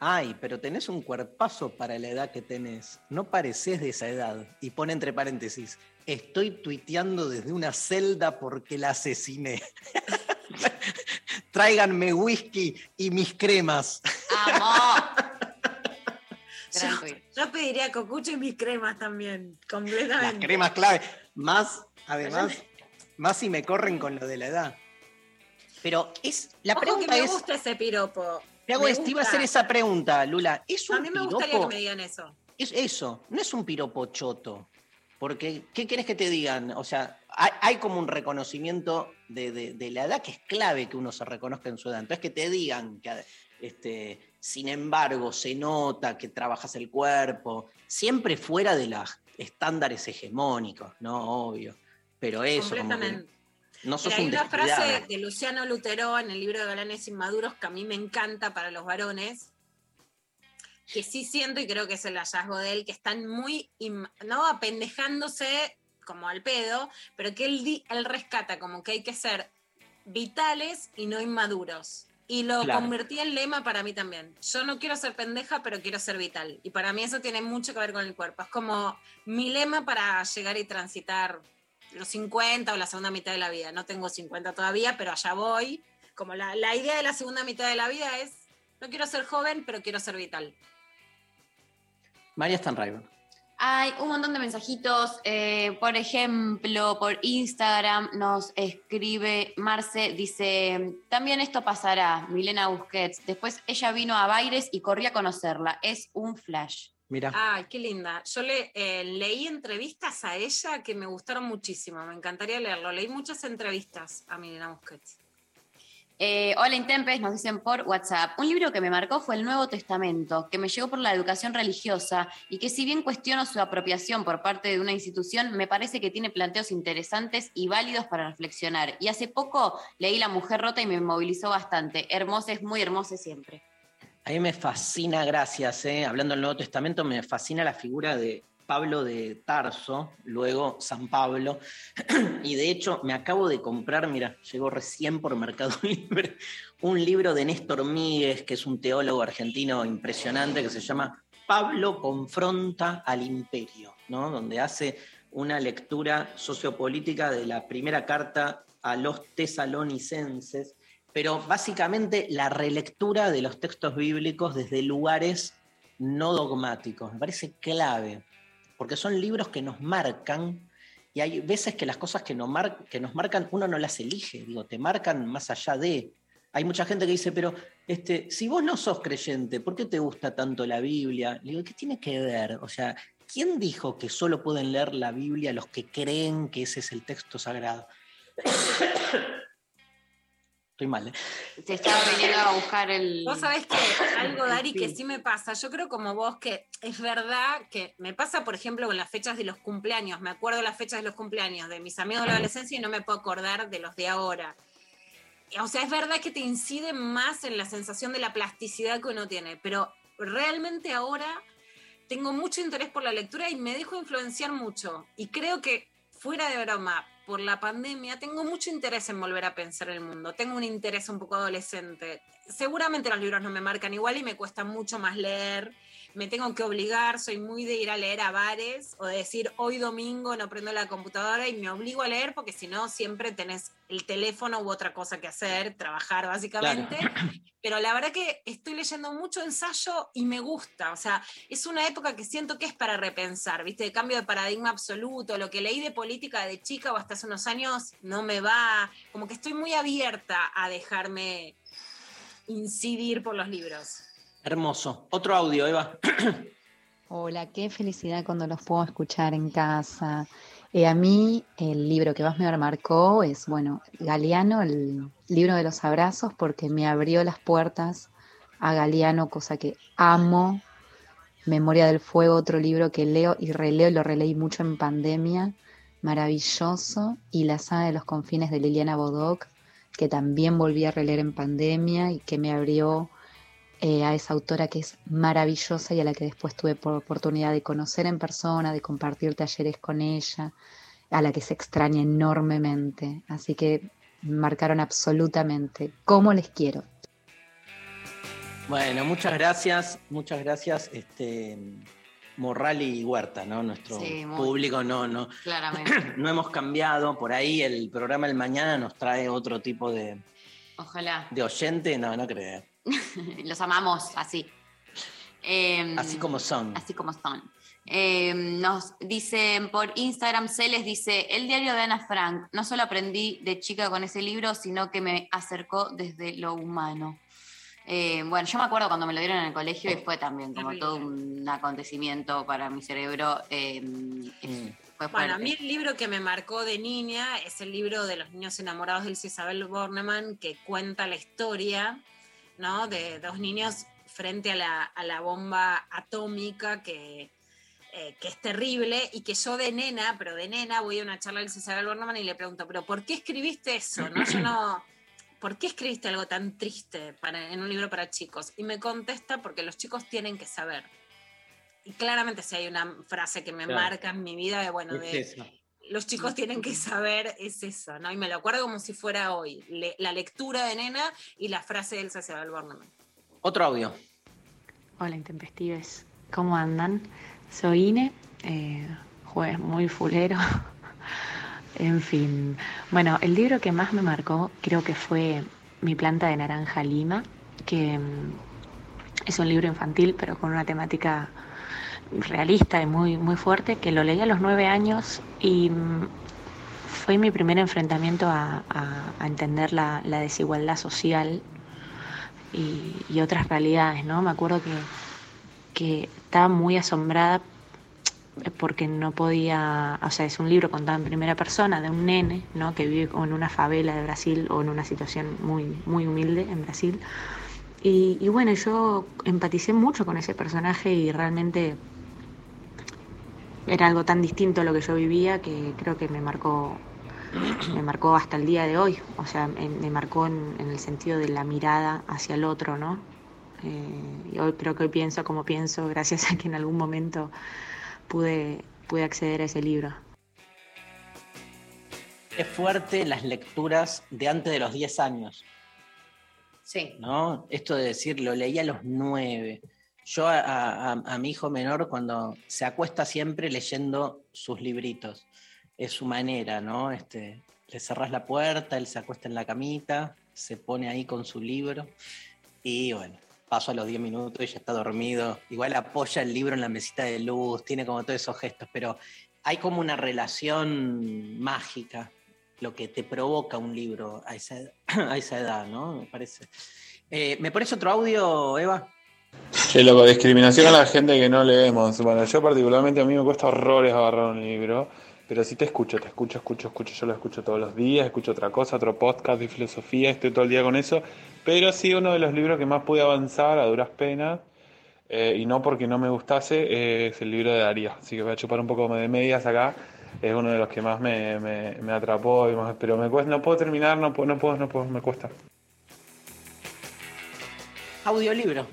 ay, pero tenés un cuerpazo para la edad que tenés, no pareces de esa edad. Y pone entre paréntesis, estoy tuiteando desde una celda porque la asesiné. Tráiganme whisky y mis cremas. Yo, yo pediría cocucho y mis cremas también, Las completamente. cremas clave. Más, además, más si me corren con lo de la edad. Pero es. La Ojo que pregunta me es. gusta ese piropo. Te hago te iba a hacer esa pregunta, Lula. ¿Es un A mí me piropo? gustaría que me digan eso. Es eso, no es un piropo choto. Porque, ¿qué querés que te digan? O sea, hay, hay como un reconocimiento de, de- de la edad que es clave que uno se reconozca en su edad. Entonces, que te digan que, este, sin embargo, se nota que trabajas el cuerpo, siempre fuera de los estándares hegemónicos, ¿no? Obvio. Pero eso, como que Completamente. no sos Mira, hay un una frase de Luciano Lutero en el libro de Galanes Inmaduros que a mí me encanta para los varones, que sí siento y creo que es el hallazgo de él, que están muy, no apendejándose como al pedo, pero que él, él rescata como que hay que ser vitales y no inmaduros. Y lo Claro. convertí en lema para mí también. Yo no quiero ser pendeja, pero quiero ser vital. Y para mí eso tiene mucho que ver con el cuerpo. Es como mi lema para llegar y transitar los 50 o la segunda mitad de la vida. No tengo 50 todavía, pero allá voy. Como la, la idea de la segunda mitad de la vida es, no quiero ser joven, pero quiero ser vital. María Stanriver. Hay un montón de mensajitos. eh, por ejemplo, por Instagram nos escribe Marce, dice, también esto pasará, Milena Busquets. Después ella vino a Baires y corrí a conocerla. Es un flash. Mira. Ay, qué linda. Yo le, eh, leí entrevistas a ella que me gustaron muchísimo. Me encantaría leerlo. Leí muchas entrevistas a Milena Busquets. Eh, hola Intempes, nos dicen por WhatsApp. Un libro que me marcó fue el Nuevo Testamento, que me llegó por la educación religiosa y que si bien cuestiono su apropiación por parte de una institución, me parece que tiene planteos interesantes y válidos para reflexionar. Y hace poco leí La Mujer Rota y me movilizó bastante. Hermosa es muy hermosa siempre. A mí me fascina, gracias, eh, hablando del Nuevo Testamento, me fascina la figura de Pablo de Tarso, luego San Pablo, y de hecho me acabo de comprar, mira, llegó recién por Mercado Libre, un libro de Néstor Míguez, que es un teólogo argentino impresionante, que se llama Pablo confronta al imperio, ¿no? donde hace una lectura sociopolítica de la primera carta a los tesalonicenses, pero básicamente la relectura de los textos bíblicos desde lugares no dogmáticos. Me parece clave, porque son libros que nos marcan y hay veces que las cosas que, nos marcan uno no las elige, digo, te marcan más allá de... Hay mucha gente que dice, pero este, si vos no sos creyente, ¿por qué te gusta tanto la Biblia? Digo, ¿qué tiene que ver? O sea, ¿quién dijo que solo pueden leer la Biblia los que creen que ese es el texto sagrado? Estoy mal, ¿eh? Se estaba viniendo a buscar el. Vos sabés que algo, Dari, que sí me pasa. Yo creo como vos que es verdad que me pasa, por ejemplo, con las fechas de los cumpleaños. Me acuerdo las fechas de los cumpleaños de mis amigos de la adolescencia y no me puedo acordar de los de ahora. O sea, es verdad que te incide más en la sensación de la plasticidad que uno tiene, pero realmente ahora tengo mucho interés por la lectura y me dejo influenciar mucho. Y creo que, fuera de broma, por la pandemia, tengo mucho interés en volver a pensar el mundo. Tengo un interés un poco adolescente. Seguramente los libros no me marcan igual y me cuesta mucho más leer. Me tengo que obligar, soy muy de ir a leer a bares o de decir hoy domingo no prendo la computadora y me obligo a leer porque si no siempre tenés el teléfono u otra cosa que hacer, trabajar básicamente. Pero la verdad que estoy leyendo mucho ensayo y me gusta. O sea, es una época que siento que es para repensar, ¿viste? De cambio de paradigma absoluto. Lo que leí de política de chica o hasta hace unos años no me va. Como que estoy muy abierta a dejarme incidir por los libros. Hermoso. Otro audio, Eva. Hola, qué felicidad cuando los puedo escuchar en casa. Eh, a mí el libro que más me marcó es, bueno, Galeano, el libro de los abrazos, porque me abrió las puertas a Galeano, cosa que amo. Memoria del Fuego, otro libro que leo y releo, y lo releí mucho en pandemia, maravilloso. Y La saga de los confines de Liliana Bodoc, que también volví a releer en pandemia y que me abrió eh, a esa autora que es maravillosa y a la que después tuve por oportunidad de conocer en persona, de compartir talleres con ella, a la que se extraña enormemente. Así que marcaron absolutamente. ¿Cómo les quiero? Bueno, muchas gracias, muchas gracias, este Morral y Huerta, ¿no? Nuestro Sí, muy- público no, no, Claramente. no hemos cambiado. Por ahí el programa del mañana nos trae otro tipo de, Ojalá. de oyente, no, no creo. Los amamos así. Em, Así como son. Así como son. Eh, nos dicen por Instagram, Celes dice, el diario de Ana Frank, no solo aprendí de chica con ese libro, sino que me acercó desde lo humano. Eh, bueno, yo me acuerdo cuando me lo dieron en el colegio y fue también como todo un acontecimiento para mi cerebro. eh, fue Bueno, a mí el libro que me marcó de niña es el libro de los niños enamorados de Elsa Isabel Bornemann, que cuenta la historia ¿no? de dos niños frente a la, a la bomba atómica que, eh, que es terrible y que yo de nena, pero de nena voy a una charla de Elsa Isabel Bornemann y le pregunto, pero ¿por qué escribiste eso? ¿No? Yo no... ¿Por qué escribiste algo tan triste para, en un libro para chicos? Y me contesta, porque los chicos tienen que saber. Y claramente si hay una frase que me Claro. marca en mi vida, de, bueno, de, Es. Los chicos tienen que saber es eso, ¿no? Y me lo acuerdo como si fuera hoy, le- la lectura de nena y la frase de Elsa Isabel Bornemann. Otro audio. Hola, intempestives. ¿Cómo andan? Soy Ine, eh, jueves muy fulero. en fin. Bueno, el libro que más me marcó creo que fue Mi planta de naranja lima, que mm, es un libro infantil, pero con una temática realista y muy, muy fuerte, que lo leí a los nueve años y mm, fue mi primer enfrentamiento a, a- entender la, la desigualdad social y, y otras realidades, ¿no? Me acuerdo que, que estaba muy asombrada porque no podía, o sea, es un libro contado en primera persona de un nene, ¿no? Que vive en una favela de Brasil o en una situación muy, muy humilde en Brasil. Y, y bueno, yo empaticé mucho con ese personaje y realmente era algo tan distinto a lo que yo vivía que creo que me marcó me marcó hasta el día de hoy, o sea, en- me marcó en, en el sentido de la mirada hacia el otro, ¿no? Eh, y hoy creo que hoy pienso como pienso gracias a que en algún momento pude, pude acceder a ese libro. Es fuerte las lecturas de antes de los 10 años, Sí. ¿no? Esto de decir, lo leí a los 9. Yo a, mi hijo menor cuando se acuesta siempre leyendo sus libritos. Es su manera, ¿no? Este, le cerrás la puerta, él se acuesta en la camita, se pone ahí con su libro y bueno, paso a los 10 minutos y ya está dormido. Igual apoya el libro en la mesita de luz, tiene como todos esos gestos, pero hay como una relación mágica, lo que te provoca un libro a esa, a esa edad, ¿no? Me parece. Eh, ¿Me pones otro audio, Eva? Che, loco, discriminación a la gente que no leemos. Bueno, yo particularmente a mí me cuesta horrores agarrar un libro, pero sí te escucho, te escucho, escucho, escucho. Yo lo escucho todos los días, escucho otra cosa, otro podcast de filosofía, estoy todo el día con eso. Pero sí, uno de los libros que más pude avanzar a duras penas, eh, y no porque no me gustase, es el libro de Darío. Así que voy a chupar un poco de medias acá. Es uno de los que más me, me, me atrapó, y más- pero me cuesta, no puedo terminar, no puedo, no puedo, no puedo, me cuesta. Audiolibro.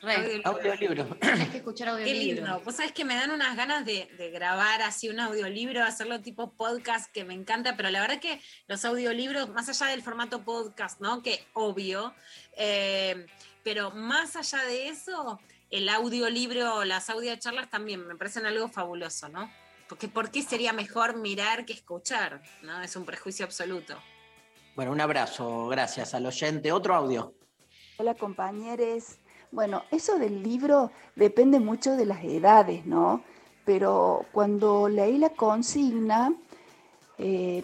Re. Audiolibro. Tienes que escuchar Qué audiolibro. lindo. Vos sabés que me dan unas ganas de, de grabar así un audiolibro, hacerlo tipo podcast, que me encanta, pero la verdad que los audiolibros, más allá del formato podcast, ¿no? Que obvio, eh, pero más allá de eso, el audiolibro, las audiocharlas también me parecen algo fabuloso, ¿no? Porque ¿por qué sería mejor mirar que escuchar? ¿no? Es un prejuicio absoluto. Bueno, un abrazo, gracias al oyente. Otro audio. Hola compañeros. Bueno, eso del libro depende mucho de las edades, ¿no? Pero cuando leí la consigna, eh,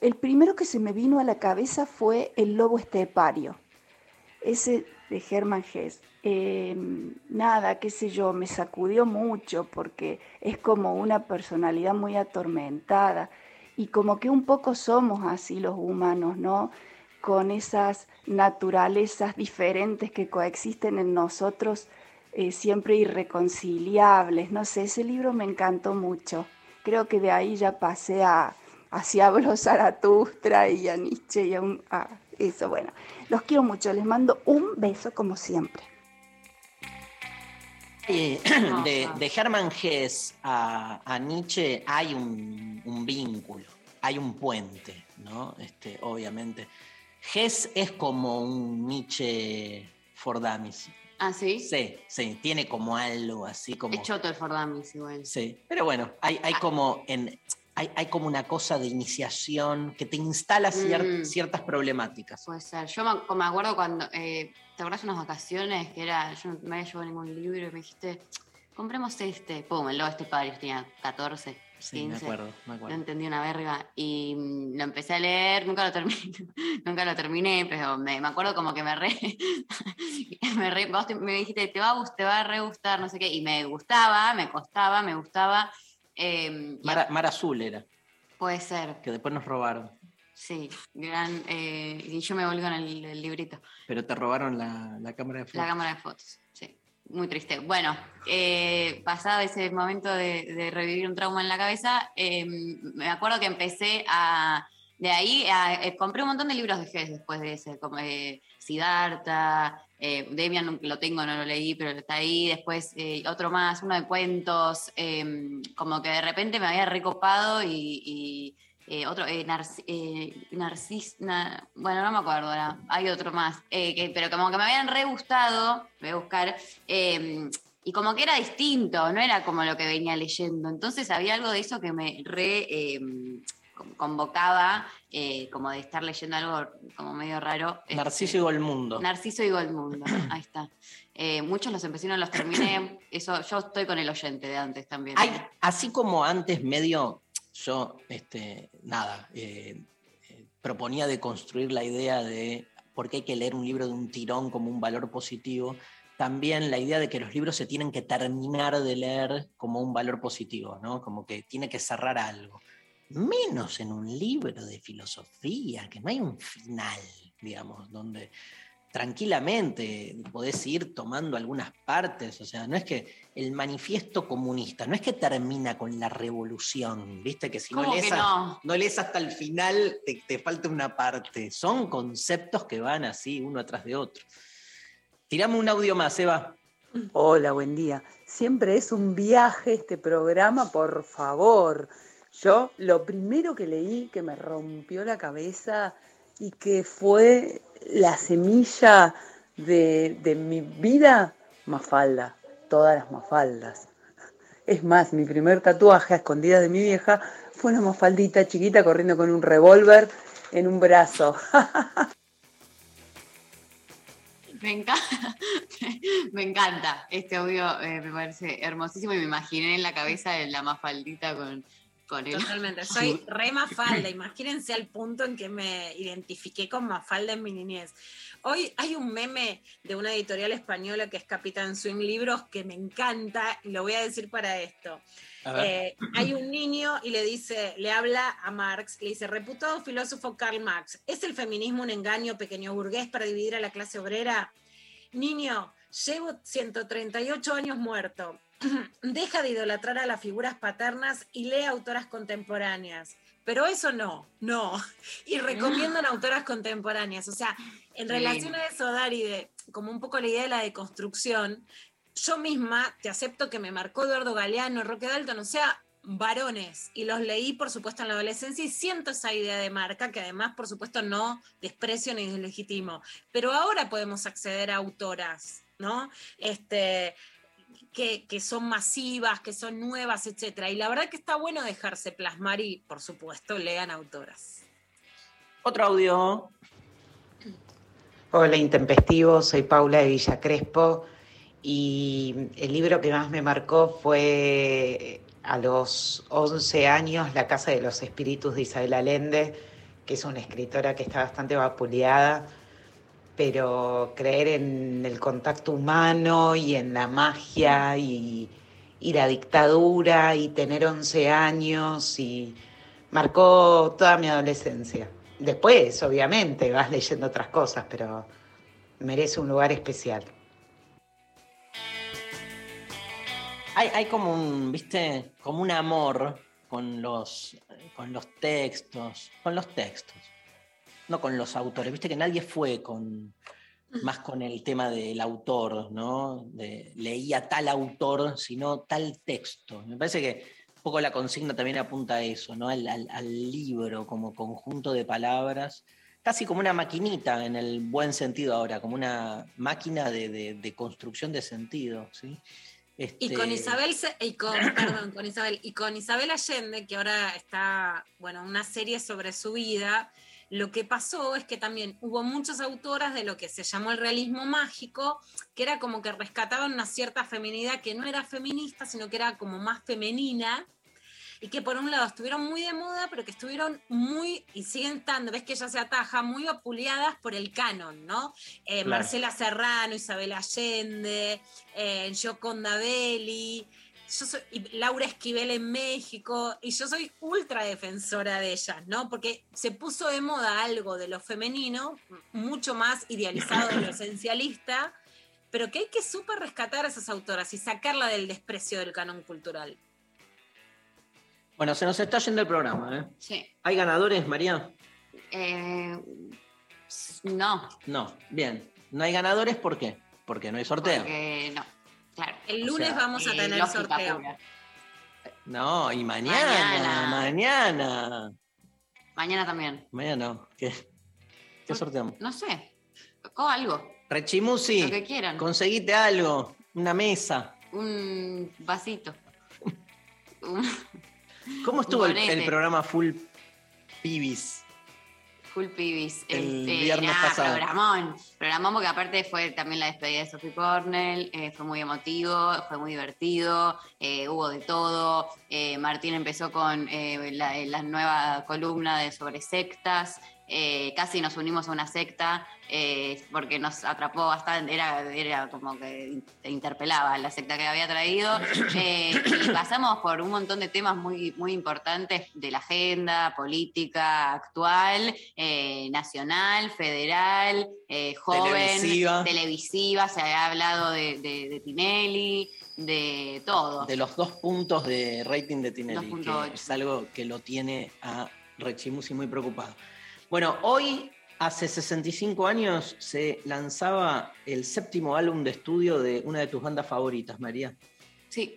el primero que se me vino a la cabeza fue El lobo estepario, ese de Hermann Hesse. Eh, nada, qué sé yo, me sacudió mucho porque es como una personalidad muy atormentada y como que un poco somos así los humanos, ¿no? Con esas naturalezas diferentes que coexisten en nosotros, eh, siempre irreconciliables. No sé, ese libro me encantó mucho. Creo que de ahí ya pasé a hacia Zaratustra y a Nietzsche y a, un- a eso. Bueno, los quiero mucho. Les mando un beso como siempre. Eh, de, de Hermann Hesse a, a Nietzsche hay un, un vínculo, hay un puente, ¿no? Este, obviamente. Hesse es como un Nietzsche for Dummies. ¿Ah, sí? Sí, sí, tiene como algo así como... Es choto el Fordamis igual. Sí, pero bueno, hay, hay como en, hay, hay como una cosa de iniciación que te instala cier- Mm. ciertas problemáticas. Puede ser. Yo me, me acuerdo cuando. eh, ¿Te acuerdas unas vacaciones que era. Yo no me había llevado ningún libro y me dijiste. Compremos este. Pum, el lobo este padre. Tenía 14. Sí, 15. me acuerdo, me No acuerdo. entendí una verga. Y mm, lo empecé a leer. Nunca lo terminé. nunca lo terminé, pero me, me acuerdo como que me re. me, re- vos te- me dijiste, te va, a gust- te va a re gustar, no sé qué. Y me gustaba, me costaba, me gustaba. eh, y Mar, Mar Azul era, puede ser. que después nos robaron, Sí, gran. eh, y yo me volví con el- el librito. pero te robaron la, la cámara de fotos. La cámara de fotos, sí. Muy triste. Bueno, eh, pasado ese momento de, revivir un trauma en la cabeza, eh, me acuerdo que empecé a. De ahí eh, compré un montón de libros de Hess después de ese, como eh, Siddhartha, Demian lo tengo, no lo leí, pero está ahí. Después otro más, uno de cuentos, eh, como que de repente me había recopado y, eh, otro, eh, eh, Narcis- na- bueno, no me acuerdo ahora, hay otro más, eh, que- pero como que me habían re gustado, voy a buscar, eh, y como que era distinto, no era como lo que venía leyendo, entonces había algo de eso que me re con- convocaba, como de estar leyendo algo como medio raro. este, Narciso y Golmundo. Narciso y Goldmundo, ahí está. Eh, muchos los empecé y no los terminé, eso, yo estoy con el oyente de antes también. Hay, así como antes medio, yo, este, nada, eh, eh, proponía de construir la idea de por qué hay que leer un libro de un tirón como un valor positivo, también la idea de que los libros se tienen que terminar de leer como un valor positivo, ¿no? Como que tiene que cerrar algo. Menos en un libro de filosofía, que no hay un final, digamos, donde tranquilamente podés ir tomando algunas partes, o sea, no es que el manifiesto comunista, no es que termina con la revolución, viste que si no ¿Cómo lees, que a- no? no lees hasta el final, te, te falta una parte, son conceptos que van así, uno atrás de otro. Tirame un audio más, Eva. Hola, buen día. Siempre es un viaje este programa, por favor. Yo lo primero que leí que me rompió la cabeza y que fue la semilla de, de mi vida Mafalda, todas las Mafaldas. Es más, mi primer tatuaje a escondida de mi vieja fue una Mafaldita chiquita corriendo con un revólver en un brazo. Me encanta, me encanta. Este audio eh, me parece hermosísimo y me imaginé en la cabeza de la mafaldita con, con él. Totalmente, soy re Mafalda, imagínense al punto en que me identifiqué con Mafalda en mi niñez. Hoy hay un meme de una editorial española que es Capitán Swing Libros que me encanta y lo voy a decir para esto. Eh, hay un niño y le dice, le habla a Marx, le dice, reputado filósofo Karl Marx, ¿es el feminismo un engaño pequeño burgués para dividir a la clase obrera? Niño, llevo 138 años muerto. Deja de idolatrar a las figuras paternas y lee autoras contemporáneas. Pero eso no, no. Y recomiendan autoras contemporáneas. O sea, en relación a eso, Dari, de como un poco la idea de la deconstrucción, yo misma te acepto que me marcó Eduardo Galeano, Roque Dalton, o sea, varones. Y los leí, por supuesto, en la adolescencia y siento esa idea de marca que además, por supuesto, no desprecio ni deslegitimo. Pero ahora podemos acceder a autoras, ¿no? Este, que, son masivas, que son nuevas, etcétera. Y la verdad que está bueno dejarse plasmar y, por supuesto, lean autoras. Otro audio. Hola Intempestivo, soy Paula de Villa Crespo y el libro que más me marcó fue a los 11 años La Casa de los Espíritus de Isabel Allende, que es una escritora que está bastante vapuleada, pero creer en el contacto humano y en la magia y, y la dictadura y tener 11 años y marcó toda mi adolescencia. Después, obviamente, vas leyendo otras cosas, pero merece un lugar especial. Hay, hay como un, viste, como un amor con los, con los textos, con los textos, no con los autores. Viste que nadie fue con más con el tema del autor, ¿no? De, leía tal autor, sino tal texto. Me parece que un poco la consigna también apunta a eso, ¿no? Al, al- al libro como conjunto de palabras, casi como una maquinita en el buen sentido ahora, como una máquina de, de- de construcción de sentido, ¿sí? Y con Este, Isabel, y con, perdón, con Isabel, y con Isabel Allende, que ahora está, bueno, una serie sobre su vida, lo que pasó es que también hubo muchas autoras de lo que se llamó el realismo mágico, que era como que rescataban una cierta feminidad que no era feminista, sino que era como más femenina, y que por un lado estuvieron muy de moda, pero que estuvieron muy, y siguen estando, ves que ella se ataja, muy vapuleadas por el canon, ¿no? Eh, Claro. Marcela Serrano, Isabel Allende, eh, Gioconda Belli, yo soy, y Laura Esquivel en México, y yo soy ultra defensora de ellas, ¿no? Porque se puso de moda algo de lo femenino, mucho más idealizado de lo esencialista, pero que hay que súper rescatar a esas autoras y sacarla del desprecio del canon cultural. Bueno, se nos está yendo el programa, ¿eh? Sí. ¿Hay ganadores, María? Eh, no, No, bien. No hay ganadores, ¿por qué? Porque no hay sorteo. porque no. Claro. El O lunes sea, vamos a tener sorteo. pura. No, y mañana, Mañana. mañana. Mañana también. Mañana, no. ¿Qué, ¿Qué sorteamos? No sé. Tocó algo. Rechimusi, Lo que quieran. conseguite algo, una mesa. Un vasito. ¿Cómo estuvo el programa Full Pibis? Full pibis. El Este, viernes nada, pasado. Programón. Programón porque aparte fue también la despedida de Sophie Cornell, eh, fue muy emotivo, fue muy divertido, eh, hubo de todo. Eh, Martín empezó con la, la nueva columna de sobre sectas. Eh, casi nos unimos a una secta eh, porque nos atrapó bastante, era, era como que te interpelaba la secta que había traído. eh, y pasamos por un montón de temas muy, muy importantes de la agenda política actual, nacional, federal, joven, Televisiva. televisiva, se había hablado de, de- de Tinelli, de todo. De los dos puntos de rating de Tinelli, 2.8. que es algo que lo tiene a Rechimusi muy preocupado. Bueno, hoy, hace 65 años, se lanzaba el séptimo álbum de estudio de una de tus bandas favoritas, María. Sí.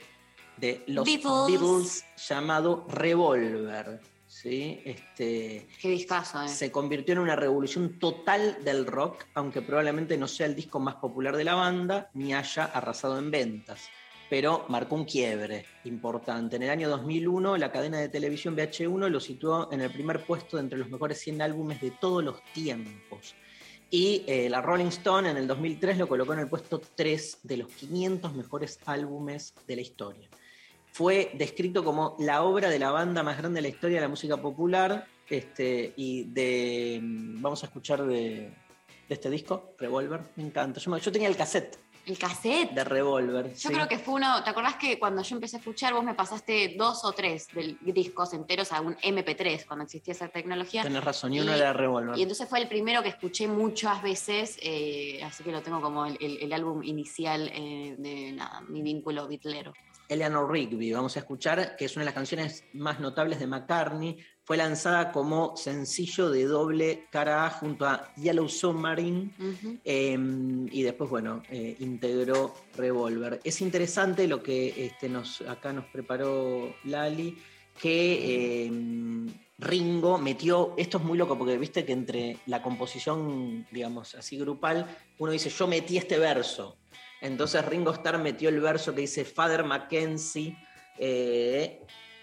De los Beatles. Beatles, llamado Revolver. ¿sí? Este, Qué discazo, ¿eh? se convirtió en una revolución total del rock, aunque probablemente no sea el disco más popular de la banda ni haya arrasado en ventas. Pero marcó un quiebre importante. En el año 2001, la cadena de televisión VH1 lo situó en el primer puesto de entre los mejores 100 álbumes de todos los tiempos. Y eh, la Rolling Stone en el 2003 lo colocó en el puesto 3 de los 500 mejores álbumes de la historia. Fue descrito como la obra de la banda más grande de la historia de la música popular. Este, y de. Vamos a escuchar de, de este disco, Revolver. Me encanta. Yo, yo tenía el cassette El cassette. de Revolver. Yo sí. creo que fue uno. ¿Te acordás que cuando yo empecé a escuchar, vos me pasaste dos o tres del- discos enteros a un MP3 cuando existía esa tecnología? Tenés razón, y uno era Revolver. Y entonces fue el primero que escuché muchas veces, eh, así que lo tengo como el, el- el álbum inicial eh, de nada, mi vínculo bitlero. Eleanor Rigby, vamos a escuchar, que es una de las canciones más notables de McCartney. Fue lanzada como sencillo de doble cara A junto a Yellow Submarine. Eh, y después, bueno, eh, integró Revolver. Es interesante lo que este, nos, acá nos preparó Lali, que eh, Ringo metió, esto es muy loco porque viste que entre la composición, digamos así, grupal, uno dice, yo metí este verso. Entonces Ringo Starr metió el verso que dice Father Mackenzie.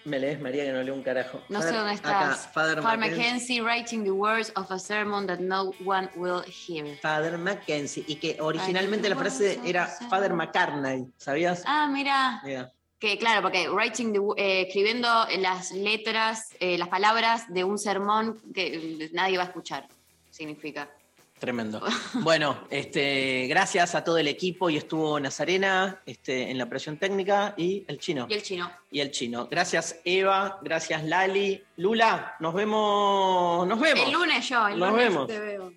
Me lees, María, que no leo un carajo. No sé Father- dónde acá, estás. Father Father Mackenzie. Mackenzie writing the words of a sermon that no one will hear. Father Mackenzie. Y que originalmente la frase era Father McCartney, ¿sabías? Ah, mira. Mira. Que claro, porque writing the, eh, escribiendo las letras, eh, las palabras de un sermón que eh, nadie va a escuchar, significa. Tremendo. Bueno, este, gracias a todo el equipo y estuvo Nazarena este, en la operación técnica y el chino. Y el chino. Y el chino. Gracias Eva, gracias Lali. Lula, nos vemos, nos vemos. El lunes yo, el Nos lunes vemos. te veo.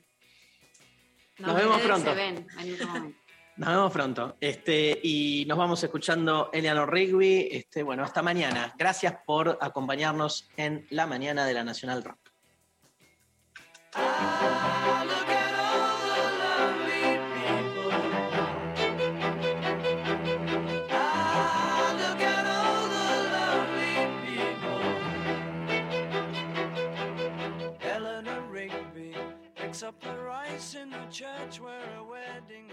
Nos vemos ustedes pronto. Se ven en. Nos vemos pronto. Este, y nos vamos escuchando Eleanor Rigby. Este, bueno, hasta mañana. Gracias por acompañarnos en la mañana de la Nacional Rock. church where a wedding